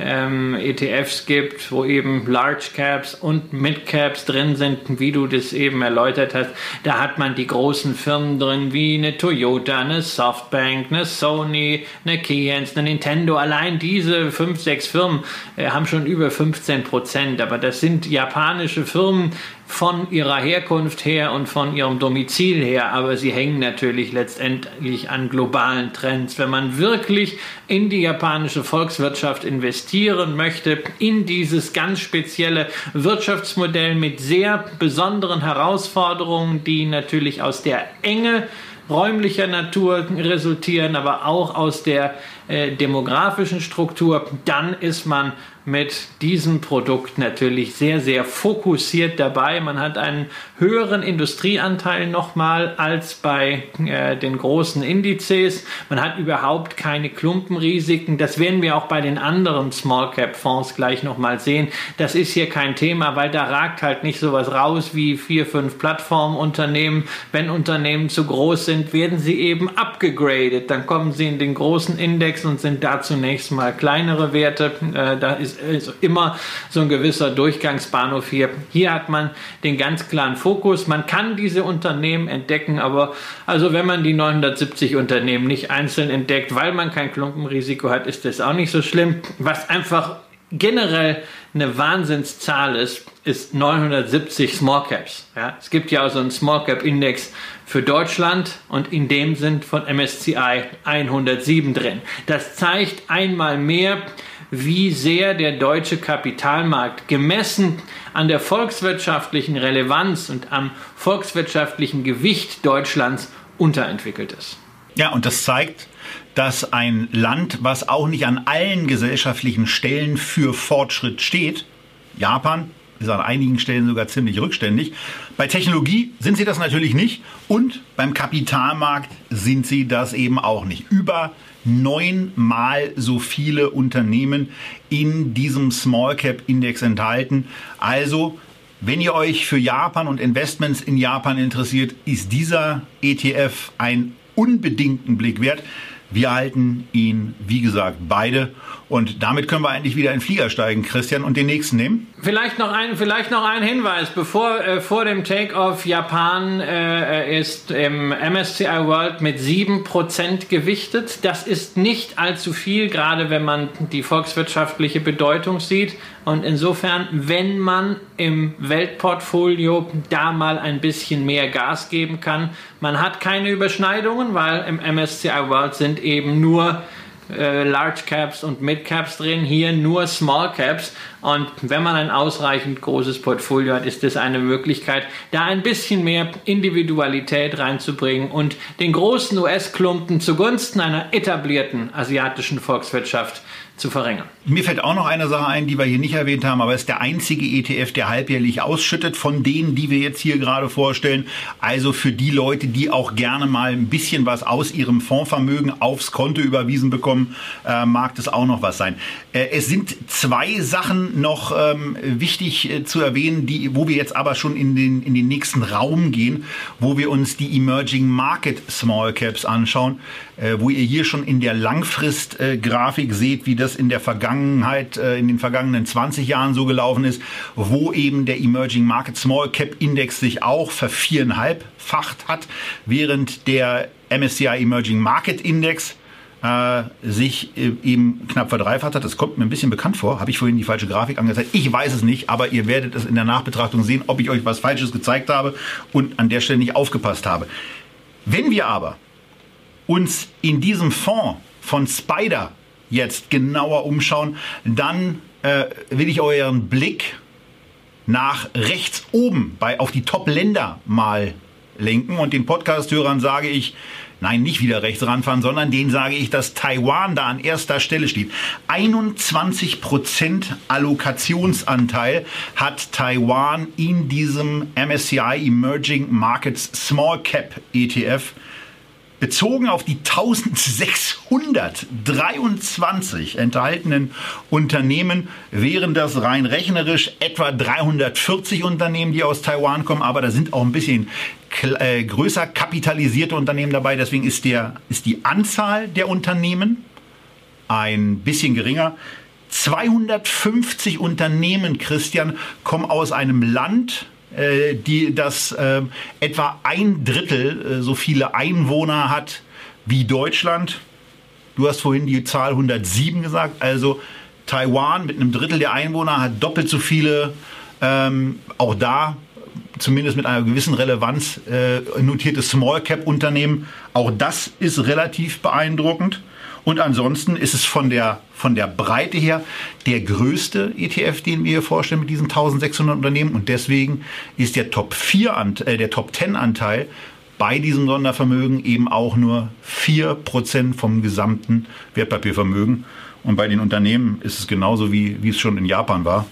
B: ähm, ETFs gibt, wo eben Large Caps und Mid Caps drin sind, wie du das eben erläutert hast. Da hat man die großen Firmen drin, wie eine Toyota, eine Softbank, eine Sony, eine Keyence, eine Nintendo. Allein diese fünf, sechs Firmen äh, haben schon über 15 Prozent. Aber das sind japanische Firmen, von ihrer Herkunft her und von ihrem Domizil her, aber sie hängen natürlich letztendlich an globalen Trends. Wenn man wirklich in die japanische Volkswirtschaft investieren möchte, in dieses ganz spezielle Wirtschaftsmodell mit sehr besonderen Herausforderungen, die natürlich aus der Enge räumlicher Natur resultieren, aber auch aus der äh, demografischen Struktur, dann ist man mit diesem Produkt natürlich sehr, sehr fokussiert dabei. Man hat einen höheren Industrieanteil nochmal als bei äh, den großen Indizes. Man hat überhaupt keine Klumpenrisiken. Das werden wir auch bei den anderen Small Cap Fonds gleich nochmal sehen. Das ist hier kein Thema, weil da ragt halt nicht sowas raus wie vier, fünf Plattformunternehmen. Wenn Unternehmen zu groß sind, werden sie eben abgegradet. Dann kommen sie in den großen Index und sind da zunächst mal kleinere Werte. Äh, da ist ist immer so ein gewisser Durchgangsbahnhof hier. Hier hat man den ganz klaren Fokus. Man kann diese Unternehmen entdecken, aber also wenn man die 970 Unternehmen nicht einzeln entdeckt, weil man kein Klumpenrisiko hat, ist das auch nicht so schlimm. Was einfach generell eine Wahnsinnszahl ist, ist 970 Small Caps. Ja, es gibt ja auch so einen Small Cap Index für Deutschland und in dem sind von MSCI 107 drin. Das zeigt einmal mehr, wie sehr der deutsche Kapitalmarkt gemessen an der volkswirtschaftlichen Relevanz und am volkswirtschaftlichen Gewicht Deutschlands unterentwickelt ist.
A: Ja, und das zeigt, dass ein Land, was auch nicht an allen gesellschaftlichen Stellen für Fortschritt steht, Japan, ist an einigen Stellen sogar ziemlich rückständig. Bei Technologie sind sie das natürlich nicht und beim Kapitalmarkt sind sie das eben auch nicht. Über neunmal so viele Unternehmen in diesem Small Cap Index enthalten. Also wenn ihr euch für Japan und Investments in Japan interessiert, ist dieser ETF einen unbedingten Blick wert. Wir halten ihn, wie gesagt, beide und damit können wir eigentlich wieder in den Flieger steigen, Christian, und den nächsten nehmen.
B: Vielleicht noch ein, vielleicht noch ein Hinweis. Bevor, äh, vor dem Take-off Japan äh, ist im MSCI World mit 7% gewichtet. Das ist nicht allzu viel, gerade wenn man die volkswirtschaftliche Bedeutung sieht. Und insofern, wenn man im Weltportfolio da mal ein bisschen mehr Gas geben kann, man hat keine Überschneidungen, weil im MSCI World sind eben nur äh, Large Caps und Mid Caps drin, hier nur Small Caps. Und wenn man ein ausreichend großes Portfolio hat, ist das eine Möglichkeit, da ein bisschen mehr Individualität reinzubringen und den großen US-Klumpen zugunsten einer etablierten asiatischen Volkswirtschaft zu verringern.
A: Mir fällt auch noch eine Sache ein, die wir hier nicht erwähnt haben, aber es ist der einzige ETF, der halbjährlich ausschüttet von denen, die wir jetzt hier gerade vorstellen. Also für die Leute, die auch gerne mal ein bisschen was aus ihrem Fondsvermögen aufs Konto überwiesen bekommen, äh, mag das auch noch was sein. Äh, es sind zwei Sachen noch ähm, wichtig äh, zu erwähnen, die, wo wir jetzt aber schon in den, in den nächsten Raum gehen, wo wir uns die Emerging Market Small Caps anschauen, äh, wo ihr hier schon in der Langfrist-Grafik seht, wie das das in der Vergangenheit, äh, in den vergangenen 20 Jahren so gelaufen ist, wo eben der Emerging Market Small Cap Index sich auch verviereinhalbfacht hat, während der MSCI Emerging Market Index äh, sich äh, eben knapp verdreifacht hat. Das kommt mir ein bisschen bekannt vor. Habe ich vorhin die falsche Grafik angezeigt? Ich weiß es nicht, aber ihr werdet es in der Nachbetrachtung sehen, ob ich euch was Falsches gezeigt habe und an der Stelle nicht aufgepasst habe. Wenn wir aber uns in diesem Fonds von Spider jetzt genauer umschauen, dann äh, will ich euren Blick nach rechts oben bei, auf die Top-Länder mal lenken und den Podcast-Hörern sage ich, nein, nicht wieder rechts ranfahren, sondern denen sage ich, dass Taiwan da an erster Stelle steht. 21% Allokationsanteil hat Taiwan in diesem MSCI Emerging Markets Small Cap ETF Bezogen auf die 1623 enthaltenen Unternehmen wären das rein rechnerisch etwa 340 Unternehmen, die aus Taiwan kommen, aber da sind auch ein bisschen äh, größer kapitalisierte Unternehmen dabei. Deswegen ist, der, ist die Anzahl der Unternehmen ein bisschen geringer. 250 Unternehmen, Christian, kommen aus einem Land, äh, die das äh, etwa ein Drittel äh, so viele Einwohner hat wie Deutschland. Du hast vorhin die Zahl 107 gesagt, also Taiwan mit einem Drittel der Einwohner hat doppelt so viele, ähm, auch da zumindest mit einer gewissen Relevanz äh, notierte Small Cap Unternehmen. Auch das ist relativ beeindruckend. Und ansonsten ist es von der, von der Breite her der größte ETF, den wir hier vorstellen mit diesen 1600 Unternehmen. Und deswegen ist der Top 4, äh, der Top 10 Anteil bei diesem Sondervermögen eben auch nur 4% vom gesamten Wertpapiervermögen. Und bei den Unternehmen ist es genauso wie, wie es schon in Japan war.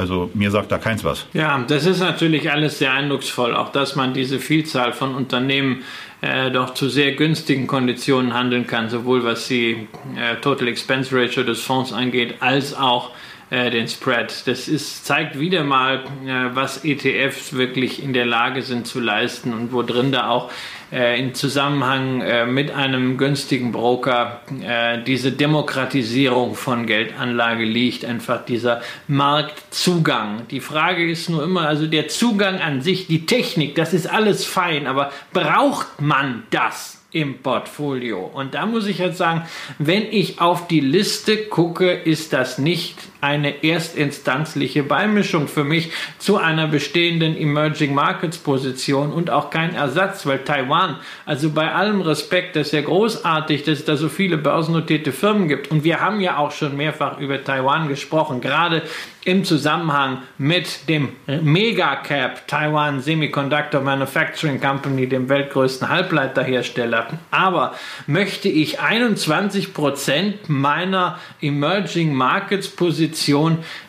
A: Also mir sagt da keins was.
B: Ja, das ist natürlich alles sehr eindrucksvoll, auch dass man diese Vielzahl von Unternehmen äh, doch zu sehr günstigen Konditionen handeln kann, sowohl was die äh, Total Expense Ratio des Fonds angeht, als auch äh, den Spread. Das ist, zeigt wieder mal, äh, was ETFs wirklich in der Lage sind zu leisten und wo drin da auch äh, in Zusammenhang äh, mit einem günstigen Broker äh, diese Demokratisierung von Geldanlage liegt, einfach dieser Marktzugang. Die Frage ist nur immer, also der Zugang an sich, die Technik, das ist alles fein, aber braucht man das? im Portfolio. Und da muss ich jetzt sagen, wenn ich auf die Liste gucke, ist das nicht eine erstinstanzliche Beimischung für mich zu einer bestehenden Emerging Markets Position und auch kein Ersatz, weil Taiwan, also bei allem Respekt, das ist ja großartig, dass es da so viele börsennotierte Firmen gibt. Und wir haben ja auch schon mehrfach über Taiwan gesprochen, gerade im Zusammenhang mit dem Megacap Taiwan Semiconductor Manufacturing Company, dem weltgrößten Halbleiterhersteller. Aber möchte ich 21 Prozent meiner Emerging Markets Position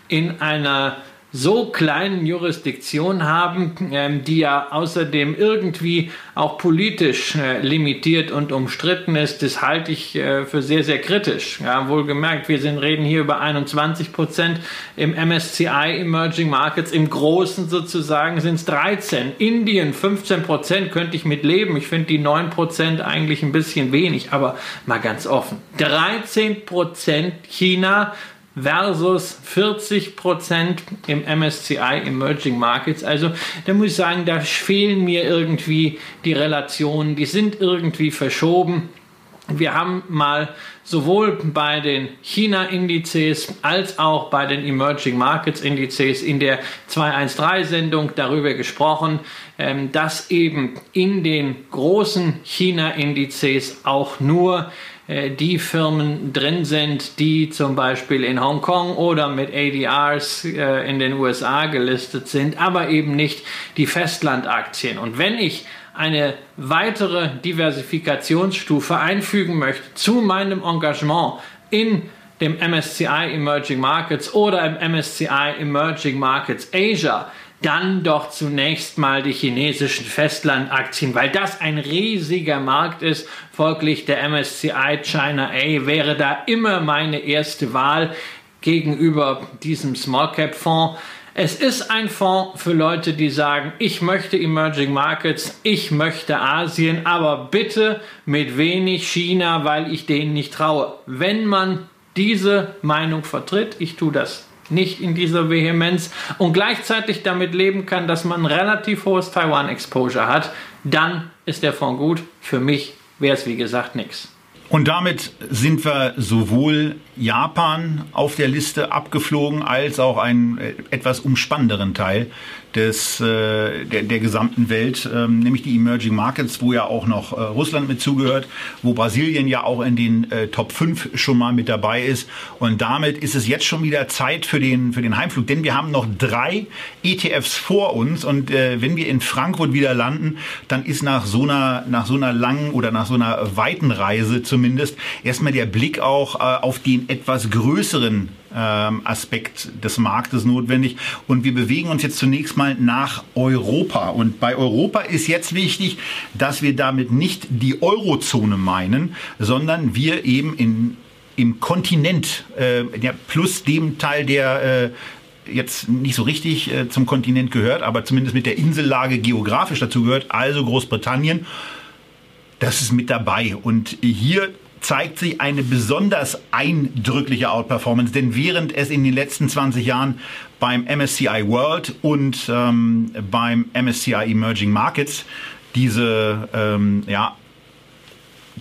B: in einer so kleinen Jurisdiktion haben, ähm, die ja außerdem irgendwie auch politisch äh, limitiert und umstritten ist, das halte ich äh, für sehr, sehr kritisch. Ja, wohlgemerkt, wir sind, reden hier über 21 Prozent im MSCI Emerging Markets, im Großen sozusagen sind es 13. Indien 15 Prozent könnte ich mit leben. Ich finde die 9 Prozent eigentlich ein bisschen wenig, aber mal ganz offen. 13 Prozent China, versus 40 Prozent im MSCI Emerging Markets. Also da muss ich sagen, da fehlen mir irgendwie die Relationen, die sind irgendwie verschoben. Wir haben mal sowohl bei den China-Indizes als auch bei den Emerging Markets-Indizes in der 213-Sendung darüber gesprochen, ähm, dass eben in den großen China-Indizes auch nur die Firmen drin sind, die zum Beispiel in Hongkong oder mit ADRs äh, in den USA gelistet sind, aber eben nicht die Festlandaktien. Und wenn ich eine weitere Diversifikationsstufe einfügen möchte zu meinem Engagement in dem MSCI Emerging Markets oder im MSCI Emerging Markets Asia, dann doch zunächst mal die chinesischen Festlandaktien, weil das ein riesiger Markt ist. Folglich der MSCI China A wäre da immer meine erste Wahl gegenüber diesem Small Cap Fonds. Es ist ein Fonds für Leute, die sagen, ich möchte Emerging Markets, ich möchte Asien, aber bitte mit wenig China, weil ich denen nicht traue. Wenn man diese Meinung vertritt, ich tue das nicht in dieser Vehemenz und gleichzeitig damit leben kann, dass man ein relativ hohes Taiwan-Exposure hat, dann ist der Fonds gut. Für mich wäre es wie gesagt nichts.
A: Und damit sind wir sowohl Japan auf der Liste abgeflogen als auch einen äh, etwas umspannenderen Teil des, äh, der, der gesamten Welt, ähm, nämlich die Emerging Markets, wo ja auch noch äh, Russland mit zugehört, wo Brasilien ja auch in den äh, Top 5 schon mal mit dabei ist. Und damit ist es jetzt schon wieder Zeit für den, für den Heimflug, denn wir haben noch drei ETFs vor uns und äh, wenn wir in Frankfurt wieder landen, dann ist nach so einer, nach so einer langen oder nach so einer weiten Reise zumindest erstmal der Blick auch äh, auf den etwas größeren ähm, Aspekt des Marktes notwendig. Und wir bewegen uns jetzt zunächst mal nach Europa. Und bei Europa ist jetzt wichtig, dass wir damit nicht die Eurozone meinen, sondern wir eben in, im Kontinent, äh, ja, plus dem Teil, der äh, jetzt nicht so richtig äh, zum Kontinent gehört, aber zumindest mit der Insellage geografisch dazu gehört, also Großbritannien. Das ist mit dabei. Und hier zeigt sich eine besonders eindrückliche Outperformance, denn während es in den letzten 20 Jahren beim MSCI World und ähm, beim MSCI Emerging Markets diese ähm, ja,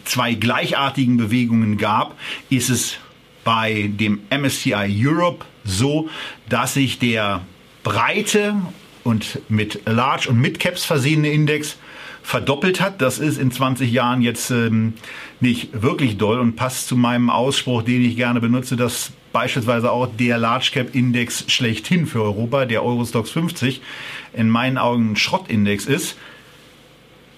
A: zwei gleichartigen Bewegungen gab, ist es bei dem MSCI Europe so, dass sich der breite und mit Large und Mid Caps versehene Index verdoppelt hat. Das ist in 20 Jahren jetzt ähm, nicht wirklich doll und passt zu meinem Ausspruch, den ich gerne benutze, dass beispielsweise auch der Large Cap Index schlechthin für Europa, der Eurostox 50, in meinen Augen ein Schrottindex ist.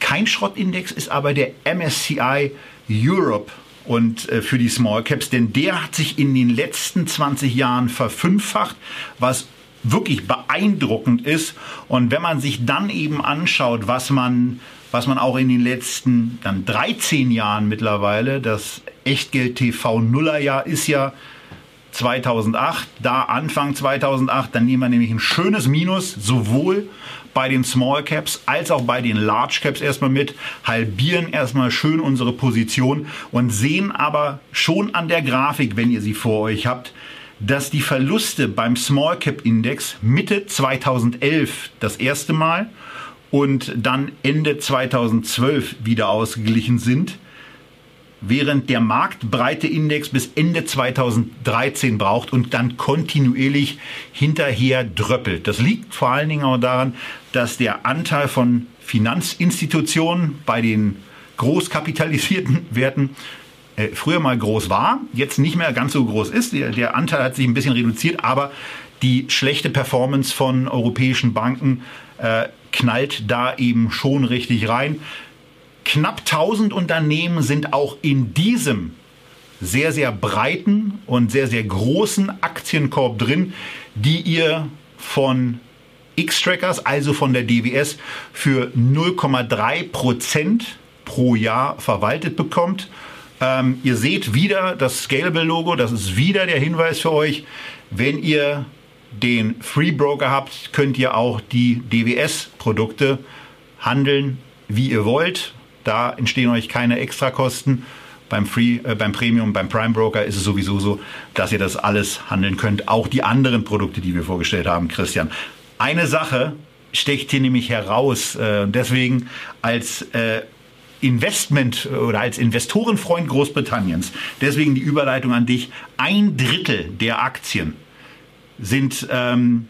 A: Kein Schrottindex ist aber der MSCI Europe und äh, für die Small Caps, denn der hat sich in den letzten 20 Jahren verfünffacht, was wirklich beeindruckend ist. Und wenn man sich dann eben anschaut, was man, was man auch in den letzten dann 13 Jahren mittlerweile, das Echtgeld TV Nullerjahr ist ja 2008, da Anfang 2008, dann nehmen wir nämlich ein schönes Minus, sowohl bei den Small Caps als auch bei den Large Caps erstmal mit, halbieren erstmal schön unsere Position und sehen aber schon an der Grafik, wenn ihr sie vor euch habt, dass die Verluste beim Small Cap Index Mitte 2011 das erste Mal und dann Ende 2012 wieder ausgeglichen sind, während der marktbreite Index bis Ende 2013 braucht und dann kontinuierlich hinterher dröppelt. Das liegt vor allen Dingen auch daran, dass der Anteil von Finanzinstitutionen bei den großkapitalisierten Werten äh, früher mal groß war, jetzt nicht mehr ganz so groß ist. Der, der Anteil hat sich ein bisschen reduziert, aber die schlechte Performance von europäischen Banken äh, knallt da eben schon richtig rein. Knapp 1000 Unternehmen sind auch in diesem sehr, sehr breiten und sehr, sehr großen Aktienkorb drin, die ihr von X-Trackers, also von der DWS, für 0,3 Prozent pro Jahr verwaltet bekommt. Ähm, ihr seht wieder das Scalable-Logo, das ist wieder der Hinweis für euch. Wenn ihr den Free Broker habt, könnt ihr auch die DWS-Produkte handeln, wie ihr wollt. Da entstehen euch keine Extrakosten. Beim Free, äh, beim Premium, beim Prime Broker ist es sowieso so, dass ihr das alles handeln könnt. Auch die anderen Produkte, die wir vorgestellt haben, Christian. Eine Sache sticht hier nämlich heraus. Äh, deswegen als äh, Investment oder als Investorenfreund Großbritanniens, deswegen die Überleitung an dich, ein Drittel der Aktien sind ähm,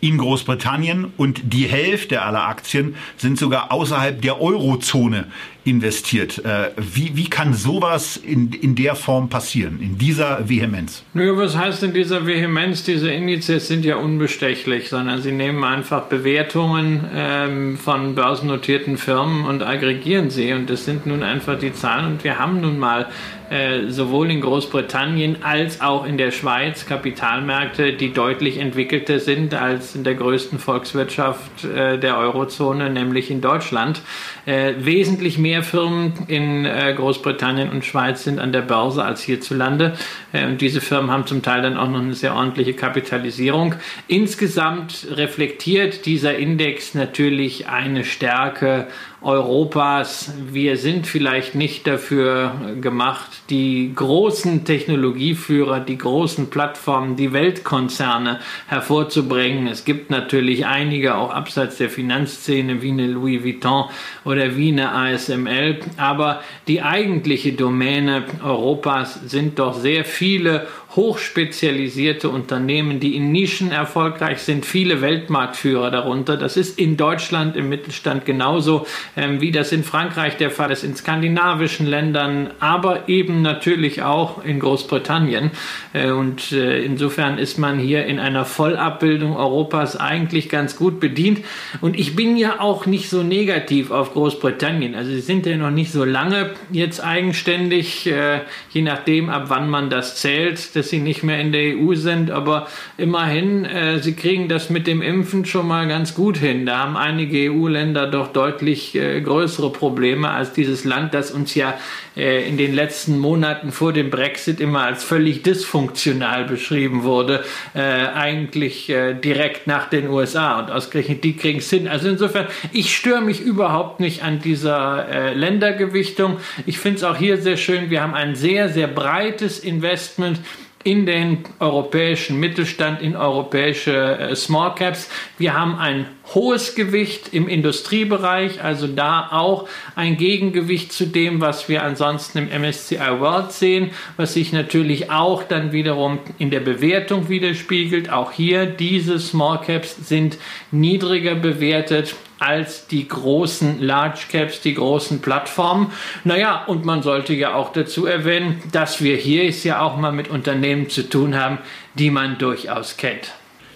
A: in Großbritannien und die Hälfte aller Aktien sind sogar außerhalb der Eurozone investiert. Äh, wie, wie kann sowas in, in der Form passieren, in dieser Vehemenz?
B: Nö, was heißt in dieser Vehemenz? Diese Indizes sind ja unbestechlich, sondern sie nehmen einfach Bewertungen ähm, von börsennotierten Firmen und aggregieren sie. Und das sind nun einfach die Zahlen. Und wir haben nun mal äh, sowohl in Großbritannien als auch in der Schweiz Kapitalmärkte, die deutlich entwickelter sind als in der größten Volkswirtschaft äh, der Eurozone, nämlich in Deutschland. Wesentlich mehr Firmen in äh, Großbritannien und Schweiz sind an der Börse als hierzulande. Äh, und diese Firmen haben zum Teil dann auch noch eine sehr ordentliche Kapitalisierung. Insgesamt reflektiert dieser Index natürlich eine Stärke Europas. Wir sind vielleicht nicht dafür gemacht, die großen Technologieführer, die großen Plattformen, die Weltkonzerne hervorzubringen. Es gibt natürlich einige auch abseits der Finanzszene wie eine Louis Vuitton oder wie eine ASML, aber die eigentliche Domäne Europas sind doch sehr viele hochspezialisierte Unternehmen, die in Nischen erfolgreich sind, viele Weltmarktführer darunter. Das ist in Deutschland im Mittelstand genauso, ähm, wie das in Frankreich der Fall ist, in skandinavischen Ländern, aber eben natürlich auch in Großbritannien. Äh, und äh, insofern ist man hier in einer Vollabbildung Europas eigentlich ganz gut bedient. Und ich bin ja auch nicht so negativ auf Großbritannien. Also sie sind ja noch nicht so lange jetzt eigenständig, äh, je nachdem, ab wann man das zählt dass sie nicht mehr in der EU sind, aber immerhin, äh, sie kriegen das mit dem Impfen schon mal ganz gut hin. Da haben einige EU-Länder doch deutlich äh, größere Probleme als dieses Land, das uns ja äh, in den letzten Monaten vor dem Brexit immer als völlig dysfunktional beschrieben wurde, äh, eigentlich äh, direkt nach den USA und ausgerechnet die kriegen es hin. Also insofern, ich störe mich überhaupt nicht an dieser äh, Ländergewichtung. Ich finde es auch hier sehr schön, wir haben ein sehr, sehr breites Investment in den europäischen Mittelstand, in europäische äh, Small Caps. Wir haben ein hohes Gewicht im Industriebereich, also da auch ein Gegengewicht zu dem, was wir ansonsten im MSCI World sehen, was sich natürlich auch dann wiederum in der Bewertung widerspiegelt. Auch hier diese Small Caps sind niedriger bewertet als die großen Large Caps, die großen Plattformen. Naja, und man sollte ja auch dazu erwähnen, dass wir hier es ja auch mal mit Unternehmen zu tun haben, die man durchaus kennt.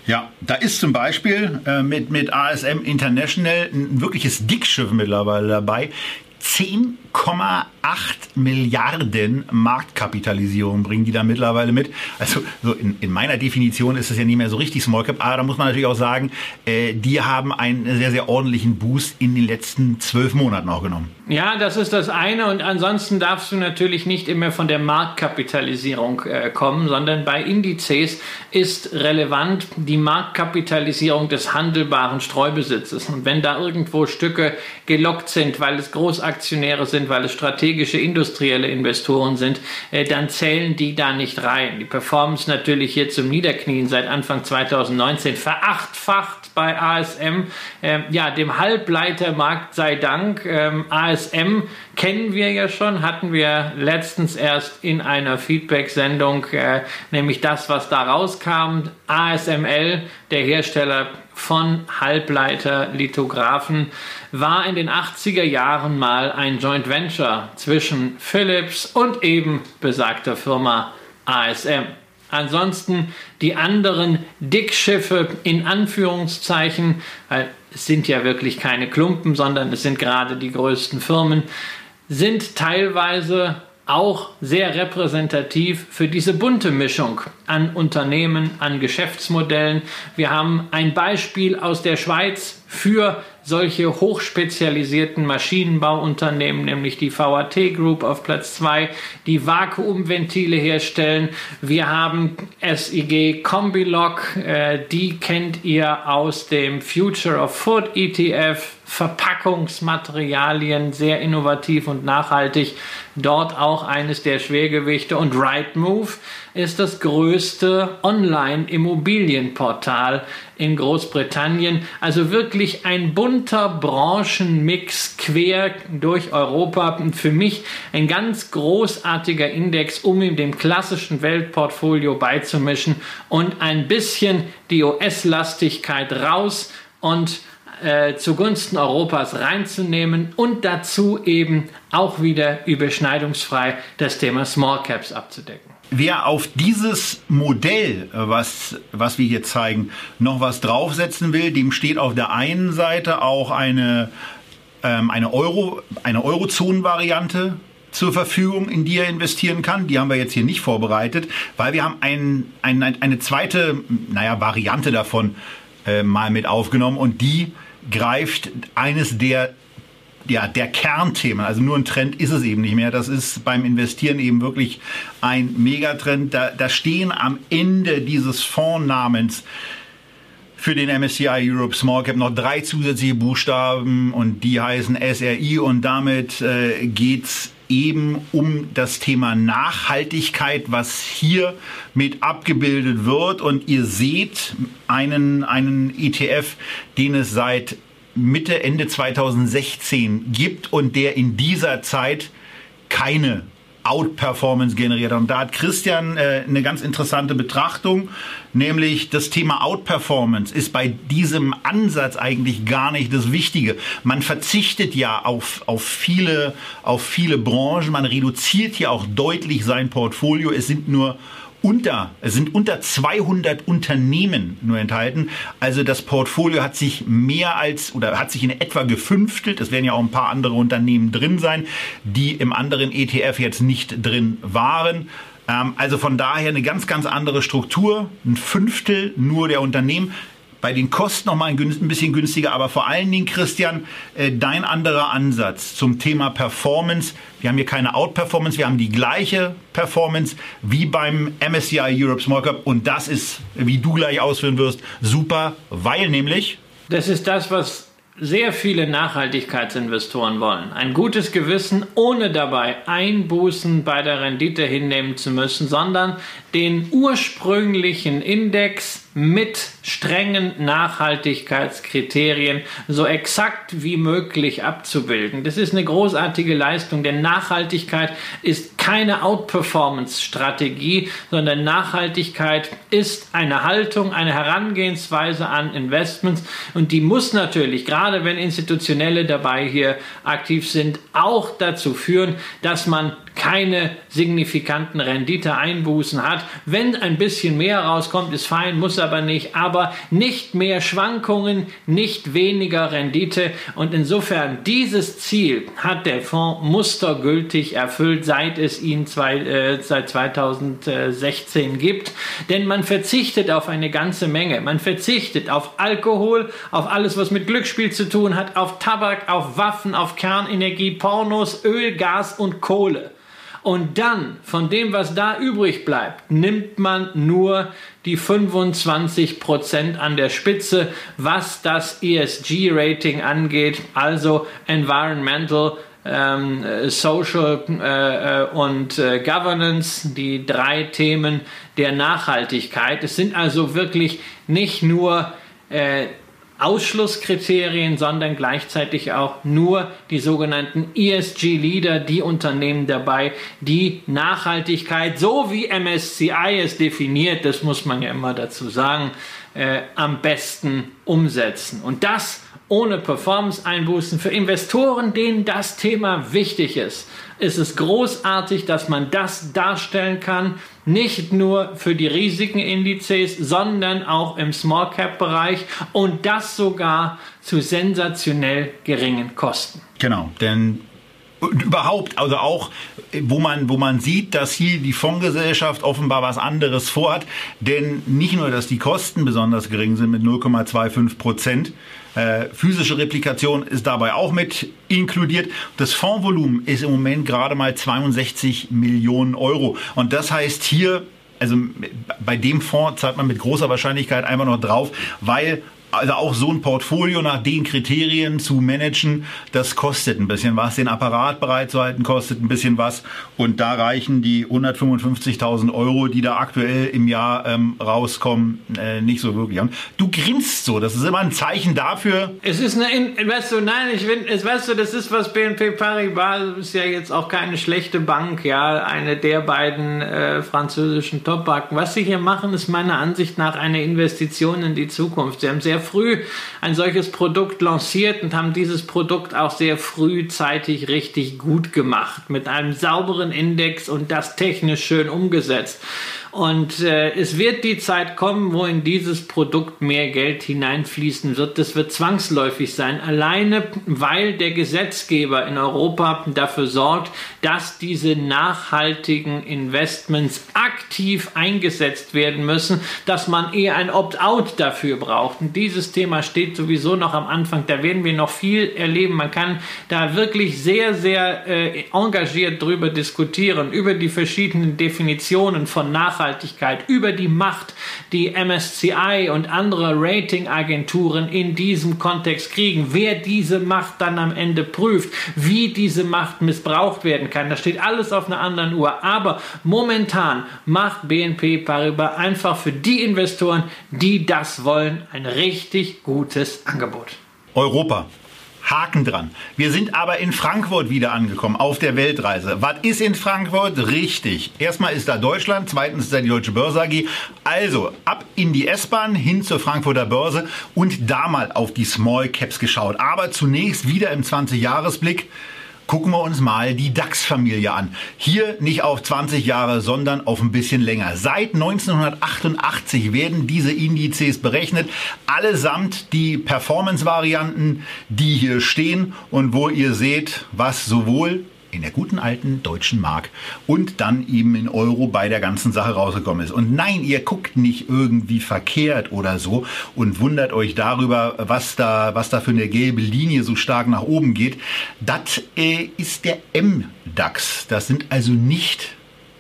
A: Ja, da ist zum Beispiel äh, mit, mit ASM International ein wirkliches Dickschiff mittlerweile dabei. 10,8 Milliarden Marktkapitalisierung bringen die da mittlerweile mit. Also so in, in, meiner Definition ist es ja nicht mehr so richtig Small Cap, aber da muss man natürlich auch sagen, äh, die haben einen sehr, sehr ordentlichen Boost in den letzten zwölf Monaten auch genommen.
B: Ja, das ist das eine und ansonsten darfst du natürlich nicht immer von der Marktkapitalisierung äh, kommen, sondern bei Indizes ist relevant die Marktkapitalisierung des handelbaren Streubesitzes. Und wenn da irgendwo Stücke gelockt sind, weil es Großaktionäre sind, weil es strategische industrielle Investoren sind, äh, dann zählen die da nicht rein. Die Performance natürlich hier zum Niederknien seit Anfang 2019 verachtfacht bei ASM. Äh, ja, dem Halbleitermarkt sei Dank. Ähm, ASM kennen wir ja schon, hatten wir letztens erst in einer Feedback-Sendung, äh, nämlich das, was da rauskam. ASML, der Hersteller von Halbleiterlithographen, war in den 80er Jahren mal ein Joint Venture zwischen Philips und eben besagter Firma ASM. Ansonsten die anderen Dickschiffe in Anführungszeichen, weil es sind ja wirklich keine Klumpen, sondern es sind gerade die größten Firmen, sind teilweise auch sehr repräsentativ für diese bunte Mischung an Unternehmen, an Geschäftsmodellen. Wir haben ein Beispiel aus der Schweiz für solche hochspezialisierten Maschinenbauunternehmen, nämlich die VAT Group auf Platz 2, die Vakuumventile herstellen. Wir haben SIG Combilog, äh, die kennt ihr aus dem Future of Food ETF, Verpackungsmaterialien, sehr innovativ und nachhaltig. Dort auch eines der Schwergewichte. Und Rightmove ist das größte Online-Immobilienportal in Großbritannien. Also wirklich ein bunter Branchenmix quer durch Europa. Für mich ein ganz großartiger Index, um in dem klassischen Weltportfolio beizumischen und ein bisschen die US-Lastigkeit raus und äh, zugunsten Europas reinzunehmen und dazu eben auch wieder überschneidungsfrei das Thema Small Caps abzudecken.
A: Wer auf dieses Modell, was, was wir hier zeigen, noch was draufsetzen will, dem steht auf der einen Seite auch eine, ähm, eine, Euro, eine Eurozonen-Variante zur Verfügung, in die er investieren kann. Die haben wir jetzt hier nicht vorbereitet, weil wir haben ein, ein, eine zweite, naja, Variante davon äh, mal mit aufgenommen und die greift eines der ja, der Kernthemen. Also nur ein Trend ist es eben nicht mehr. Das ist beim Investieren eben wirklich ein Megatrend. Da, da stehen am Ende dieses Fondsnamens für den MSCI Europe Small Cap noch drei zusätzliche Buchstaben und die heißen SRI und damit äh, geht's eben um das Thema Nachhaltigkeit, was hier mit abgebildet wird. Und ihr seht einen, einen ETF, den es seit Mitte, Ende 2016 gibt und der in dieser Zeit keine Outperformance generiert hat. Und da hat Christian äh, eine ganz interessante Betrachtung, nämlich das Thema Outperformance ist bei diesem Ansatz eigentlich gar nicht das Wichtige. Man verzichtet ja auf, auf, viele, auf viele Branchen, man reduziert hier auch deutlich sein Portfolio. Es sind nur unter, es sind unter 200 Unternehmen nur enthalten. Also das Portfolio hat sich mehr als oder hat sich in etwa gefünftelt. Es werden ja auch ein paar andere Unternehmen drin sein, die im anderen ETF jetzt nicht drin waren. Ähm, also von daher eine ganz, ganz andere Struktur. Ein Fünftel nur der Unternehmen bei den Kosten noch mal ein, bisschen günstiger, aber vor allen Dingen, Christian, äh, dein anderer Ansatz zum Thema Performance. Wir haben hier keine Outperformance, wir haben die gleiche Performance wie beim MSCI Europe Small Cap und das ist, wie du gleich ausführen wirst, super, weil nämlich...
B: Das ist das, was sehr viele Nachhaltigkeitsinvestoren wollen. Ein gutes Gewissen, ohne dabei Einbußen bei der Rendite hinnehmen zu müssen, sondern den ursprünglichen Index mit strengen Nachhaltigkeitskriterien so exakt wie möglich abzubilden. Das ist eine großartige Leistung, denn Nachhaltigkeit ist keine Outperformance-Strategie, sondern Nachhaltigkeit ist eine Haltung, eine Herangehensweise an Investments und die muss natürlich, gerade wenn Institutionelle dabei hier aktiv sind, auch dazu führen, dass man keine signifikanten Renditeeinbußen hat. Wenn ein bisschen mehr rauskommt, ist fein, muss aber nicht. Aber nicht mehr Schwankungen, nicht weniger Rendite. Und insofern dieses Ziel hat der Fonds mustergültig erfüllt, seit es ihn zwei, äh, seit 2016 gibt. Denn man verzichtet auf eine ganze Menge. Man verzichtet auf Alkohol, auf alles, was mit Glücksspiel zu tun hat, auf Tabak, auf Waffen, auf Kernenergie, Pornos, Öl, Gas und Kohle. Und dann, von dem, was da übrig bleibt, nimmt man nur die 25% an der Spitze, was das ESG-Rating angeht, also Environmental, ähm, Social äh, äh, und äh, Governance, die drei Themen der Nachhaltigkeit. Es sind also wirklich nicht nur äh, Ausschlusskriterien, sondern gleichzeitig auch nur die sogenannten ESG-Leader, die Unternehmen dabei, die Nachhaltigkeit, so wie MSCI es definiert, das muss man ja immer dazu sagen, äh, am besten umsetzen. Und das ohne Performance-Einbußen für Investoren, denen das Thema wichtig ist. Ist es großartig, dass man das darstellen kann, nicht nur für die riesigen Indizes, sondern auch im Small Cap Bereich und das sogar zu sensationell geringen Kosten.
A: Genau, denn überhaupt, also auch, wo man, wo man sieht, dass hier die Fondsgesellschaft offenbar was anderes vorhat. Denn nicht nur, dass die Kosten besonders gering sind mit 0,25 Prozent, äh, physische Replikation ist dabei auch mit inkludiert. Das Fondsvolumen ist im Moment gerade mal 62 Millionen Euro. Und das heißt hier, also bei dem Fonds zahlt man mit großer Wahrscheinlichkeit einfach noch drauf, weil also auch so ein Portfolio nach den Kriterien zu managen, das kostet ein bisschen was. Den Apparat bereitzuhalten kostet ein bisschen was. Und da reichen die 155.000 Euro, die da aktuell im Jahr ähm, rauskommen, äh, nicht so wirklich an. Du grinst so. Das ist immer ein Zeichen dafür.
B: Es ist eine, weißt du, nein, ich finde, es, weißt du, das ist was BNP Paribas ist ja jetzt auch keine schlechte Bank, ja, eine der beiden äh, französischen Top-Banken. Was sie hier machen, ist meiner Ansicht nach eine Investition in die Zukunft. Sie haben sehr früh ein solches Produkt lanciert und haben dieses Produkt auch sehr frühzeitig richtig gut gemacht mit einem sauberen Index und das technisch schön umgesetzt. Und äh, es wird die Zeit kommen, wo in dieses Produkt mehr Geld hineinfließen wird. Das wird zwangsläufig sein, alleine weil der Gesetzgeber in Europa dafür sorgt, dass diese nachhaltigen Investments aktiv eingesetzt werden müssen, dass man eher ein Opt-out dafür braucht. Und dieses Thema steht sowieso noch am Anfang. Da werden wir noch viel erleben. Man kann da wirklich sehr, sehr äh, engagiert drüber diskutieren, über die verschiedenen Definitionen von Nachhaltigkeit Nachhaltigkeit, über die Macht, die MSCI und andere Ratingagenturen in diesem Kontext kriegen, wer diese Macht dann am Ende prüft, wie diese Macht missbraucht werden kann. Das steht alles auf einer anderen Uhr. Aber momentan macht BNP Paribas einfach für die Investoren, die das wollen, ein richtig gutes Angebot.
A: Europa. Haken dran. Wir sind aber in Frankfurt wieder angekommen, auf der Weltreise. Was ist in Frankfurt? Richtig. Erstmal ist da Deutschland, zweitens ist da die Deutsche Börse AG. Also ab in die S-Bahn, hin zur Frankfurter Börse und da mal auf die Small Caps geschaut. Aber zunächst wieder im 20-Jahres-Blick gucken wir uns mal die DAX-Familie an. Hier nicht auf 20 Jahre, sondern auf ein bisschen länger. Seit 1988 werden diese Indizes berechnet. Allesamt die Performance-Varianten, die hier stehen und wo ihr seht, was sowohl in der guten alten deutschen Mark und dann eben in Euro bei der ganzen Sache rausgekommen ist. Und nein, ihr guckt nicht irgendwie verkehrt oder so und wundert euch darüber, was da, was da für eine gelbe Linie so stark nach oben geht. Das äh, ist der M-DAX. Das sind also nicht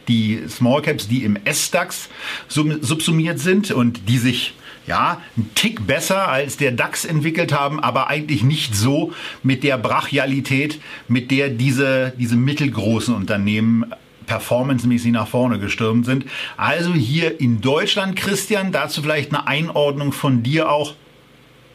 A: die Small Caps, die im S-DAX subsumiert sind und die sich ja, ein Tick besser als der DAX entwickelt haben, aber eigentlich nicht so mit der Brachialität, mit der diese, diese mittelgroßen Unternehmen performancemäßig nach vorne gestürmt sind. Also hier in Deutschland, Christian, dazu vielleicht eine Einordnung von dir auch,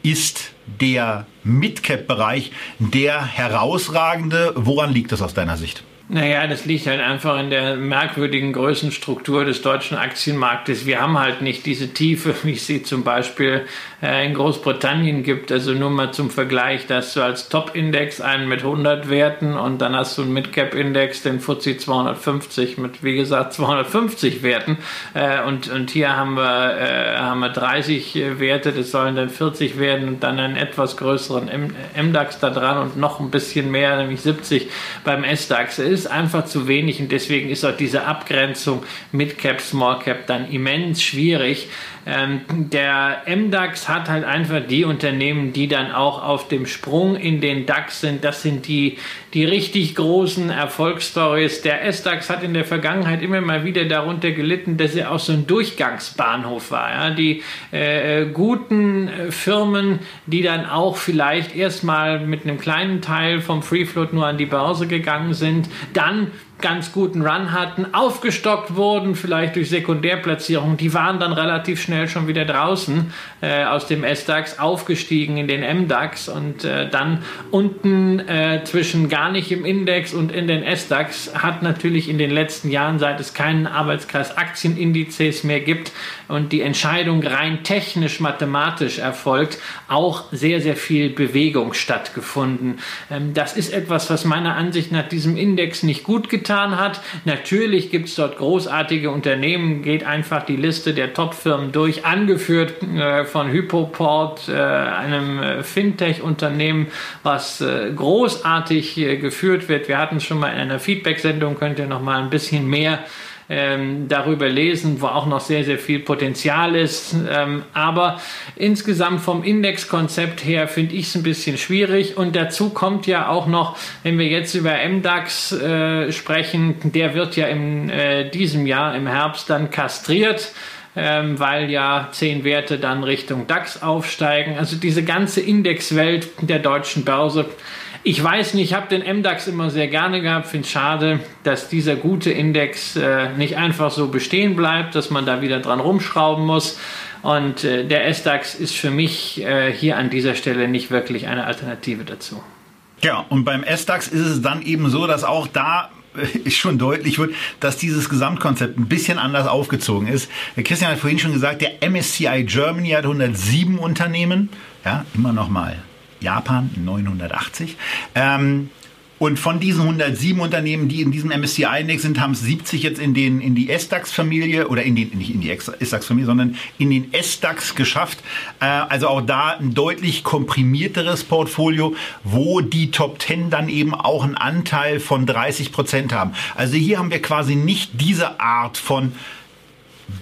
A: ist der Midcap-Bereich der herausragende. Woran liegt das aus deiner Sicht?
B: Naja, das liegt halt einfach in der merkwürdigen Größenstruktur des deutschen Aktienmarktes. Wir haben halt nicht diese Tiefe, wie es sie zum Beispiel äh, in Großbritannien gibt. Also nur mal zum Vergleich, da hast du als Top-Index einen mit 100 Werten und dann hast du einen Mid-Cap-Index, den FTSE 250 mit, wie gesagt, 250 Werten. Äh, und, und hier haben wir, äh, haben wir 30 Werte, das sollen dann 40 werden und dann einen etwas größeren MDAX da dran und noch ein bisschen mehr, nämlich 70 beim SDAX. Ist ist einfach zu wenig und deswegen ist auch diese Abgrenzung Mid Cap, Small Cap dann immens schwierig. Ähm, der MDAX hat halt einfach die Unternehmen, die dann auch auf dem Sprung in den DAX sind. Das sind die, die richtig großen Erfolgsstories. Der SDAX hat in der Vergangenheit immer mal wieder darunter gelitten, dass er auch so ein Durchgangsbahnhof war. Ja? Die äh, guten äh, Firmen, die dann auch vielleicht erstmal mit einem kleinen Teil vom Free Float nur an die Börse gegangen sind, dann ganz guten Run hatten, aufgestockt wurden, vielleicht durch Sekundärplatzierung. Die waren dann relativ schnell schon wieder draußen äh, aus dem S-DAX, aufgestiegen in den M-DAX und äh, dann unten äh, zwischen gar nicht im Index und in den S-DAX hat natürlich in den letzten Jahren, seit es keinen Arbeitskreis Aktienindizes mehr gibt und die Entscheidung rein technisch mathematisch erfolgt, auch sehr, sehr viel Bewegung stattgefunden. Ähm, das ist etwas, was meiner Ansicht nach diesem Index nicht gut getan hat. Natürlich gibt es dort großartige Unternehmen, geht einfach die Liste der Top-Firmen durch, angeführt äh, von Hypoport, äh, einem äh, Fintech-Unternehmen, was großartig geführt wird. Wir hatten es schon mal in einer Feedback-Sendung, könnt ihr noch mal ein bisschen mehr ähm, darüber lesen, wo auch noch sehr, sehr viel Potenzial ist. Ähm, aber insgesamt vom Indexkonzept her finde ich es ein bisschen schwierig. Und dazu kommt ja auch noch, wenn wir jetzt über MDAX äh, sprechen, der wird ja in äh, diesem Jahr im Herbst dann kastriert. Ähm, weil ja zehn Werte dann Richtung DAX aufsteigen. Also diese ganze Indexwelt der deutschen Börse ich weiß nicht, ich habe den MDAX immer sehr gerne gehabt, finde es schade, dass dieser gute Index äh, nicht einfach so bestehen bleibt, dass man da wieder dran rumschrauben muss. Und äh, der S-DAX ist für mich äh, hier an dieser Stelle nicht wirklich eine Alternative dazu.
A: Ja, und beim S-DAX ist es dann eben so, dass auch da äh, schon deutlich wird, dass dieses Gesamtkonzept ein bisschen anders aufgezogen ist. Christian hat vorhin schon gesagt, der MSCI Germany hat 107 Unternehmen. Ja, immer noch mal Japan 980. Ähm, und von diesen 107 Unternehmen, die in diesem MSCI-Index sind, haben es 70 jetzt in, den, in die S-DAX-Familie oder in den, nicht in die S-DAX-Familie, sondern in den S-DAX geschafft. Äh, also auch da ein deutlich komprimierteres Portfolio, wo die Top 10 dann eben auch einen Anteil von 30 Prozent haben. Also hier haben wir quasi nicht diese Art von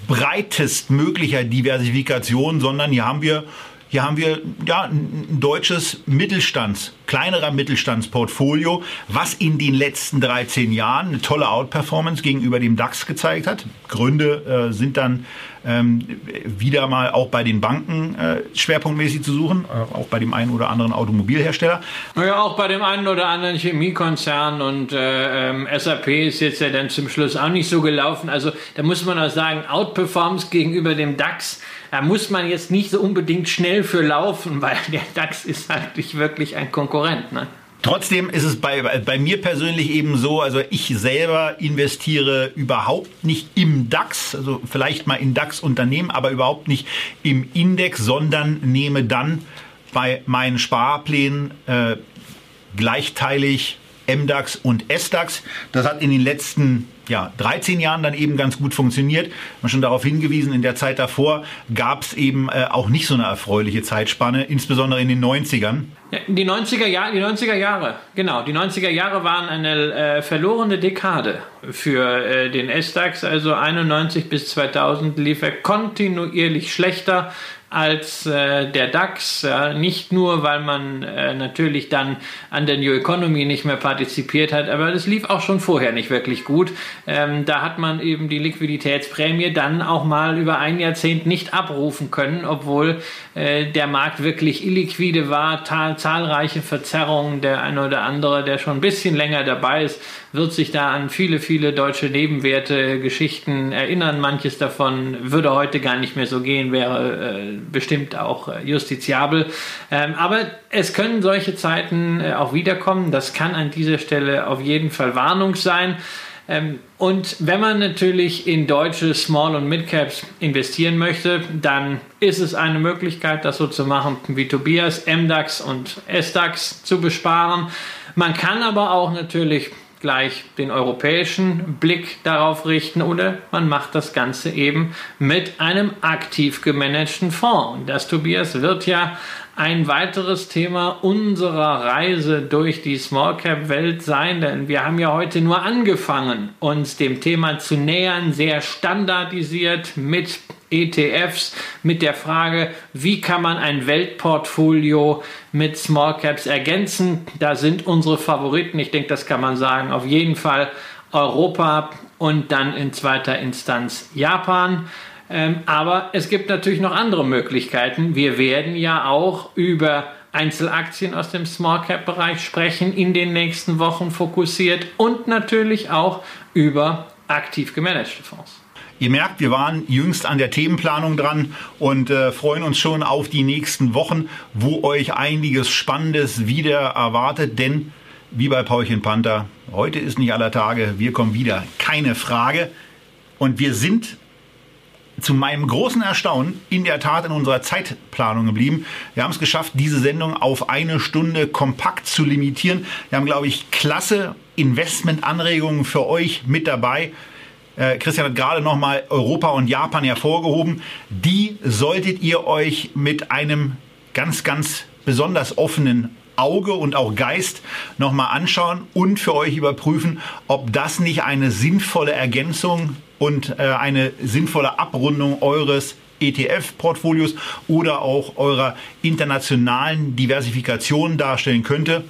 A: breitestmöglicher Diversifikation, sondern hier haben wir hier haben wir ja, ein deutsches Mittelstands, kleinerer Mittelstandsportfolio, was in den letzten 13 Jahren eine tolle Outperformance gegenüber dem DAX gezeigt hat. Gründe äh, sind dann ähm, wieder mal auch bei den Banken äh, schwerpunktmäßig zu suchen, äh, auch bei dem einen oder anderen Automobilhersteller.
B: Ja, auch bei dem einen oder anderen Chemiekonzern und äh, ähm, SAP ist jetzt ja dann zum Schluss auch nicht so gelaufen. Also da muss man auch sagen, Outperformance gegenüber dem DAX da muss man jetzt nicht so unbedingt schnell für laufen, weil der DAX ist halt nicht wirklich ein Konkurrent. Ne?
A: Trotzdem ist es bei, bei mir persönlich eben so, also ich selber investiere überhaupt nicht im DAX, also vielleicht mal in DAX-Unternehmen, aber überhaupt nicht im Index, sondern nehme dann bei meinen Sparplänen äh, gleichteilig MDAX und SDAX. Das hat in den letzten ja, 13 Jahren dann eben ganz gut funktioniert. Man schon darauf hingewiesen, in der Zeit davor gab es eben äh, auch nicht so eine erfreuliche Zeitspanne, insbesondere in den 90ern.
B: Die 90er, Jahre, die 90er Jahre, genau. Die 90er Jahre waren eine äh, verlorene Dekade für äh, den S-DAX. Also 91 bis 2000 lief er kontinuierlich schlechter als äh, der DAX. Ja, nicht nur, weil man äh, natürlich dann an der New Economy nicht mehr partizipiert hat, aber das lief auch schon vorher nicht wirklich gut. Ähm, da hat man eben die Liquiditätsprämie dann auch mal über ein Jahrzehnt nicht abrufen können, obwohl der Markt wirklich illiquide war, zahlreiche Verzerrungen. Der eine oder andere, der schon ein bisschen länger dabei ist, wird sich da an viele, viele deutsche Nebenwerte, Geschichten erinnern. Manches davon würde heute gar nicht mehr so gehen, wäre äh, bestimmt auch äh, justiziabel. Ähm, aber es können solche Zeiten äh, auch wiederkommen. Das kann an dieser Stelle auf jeden Fall Warnung sein. Ähm, und wenn man natürlich in deutsche Small- und Mid-Caps investieren möchte, dann ist es eine Möglichkeit, das so zu machen wie Tobias, MDAX und SDAX zu besparen. Man kann aber auch natürlich gleich den europäischen Blick darauf richten oder man macht das Ganze eben mit einem aktiv gemanagten Fonds. Und das, Tobias, wird ja ein weiteres Thema unserer Reise durch die Small Cap Welt sein, denn wir haben ja heute nur angefangen, uns dem Thema zu nähern, sehr standardisiert mit ETFs mit der Frage, wie kann man ein Weltportfolio mit Small Caps ergänzen. Da sind unsere Favoriten, ich denke, das kann man sagen, auf jeden Fall Europa und dann in zweiter Instanz Japan. Ähm, aber es gibt natürlich noch andere Möglichkeiten. Wir werden ja auch über Einzelaktien aus dem Small Cap Bereich sprechen in den nächsten Wochen fokussiert und natürlich auch über aktiv gemanagte Fonds.
A: Ihr merkt, wir waren jüngst an der Themenplanung dran und äh, freuen uns schon auf die nächsten Wochen, wo euch einiges Spannendes wieder erwartet, denn wie bei Paulchen Panther, heute ist nicht aller Tage, wir kommen wieder, keine Frage. Und wir sind zu meinem großen Erstaunen in der Tat in unserer Zeitplanung geblieben. Wir haben es geschafft, diese Sendung auf eine Stunde kompakt zu limitieren. Wir haben, glaube ich, klasse Investmentanregungen für euch mit dabei. Äh, Christian hat gerade nochmal Europa und Japan hervorgehoben. Die solltet ihr euch mit einem ganz, ganz besonders offenen Auge und auch Geist nochmal anschauen und für euch überprüfen, ob das nicht eine sinnvolle Ergänzung und äh, eine sinnvolle Abrundung eures ETF-Portfolios oder auch eurer internationalen Diversifikation darstellen könnte.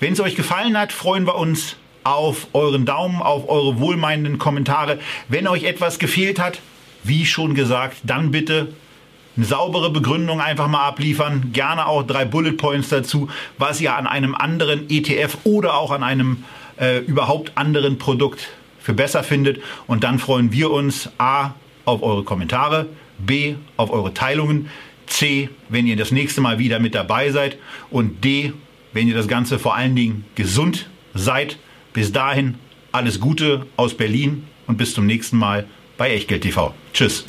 A: Wenn es euch gefallen hat, freuen wir uns auf euren Daumen, auf eure wohlmeinenden Kommentare. Wenn euch etwas gefehlt hat, wie schon gesagt, dann bitte eine saubere Begründung einfach mal abliefern. Gerne auch drei Bullet Points dazu, was ihr an einem anderen ETF oder auch an einem äh, überhaupt anderen Produkt für besser findet. Und dann freuen wir uns A auf eure Kommentare, B auf eure Teilungen, C, wenn ihr das nächste Mal wieder mit dabei seid und D, wenn ihr das Ganze vor allen Dingen gesund seid. Bis dahin alles Gute aus Berlin und bis zum nächsten Mal bei Echtgeld TV. Tschüss.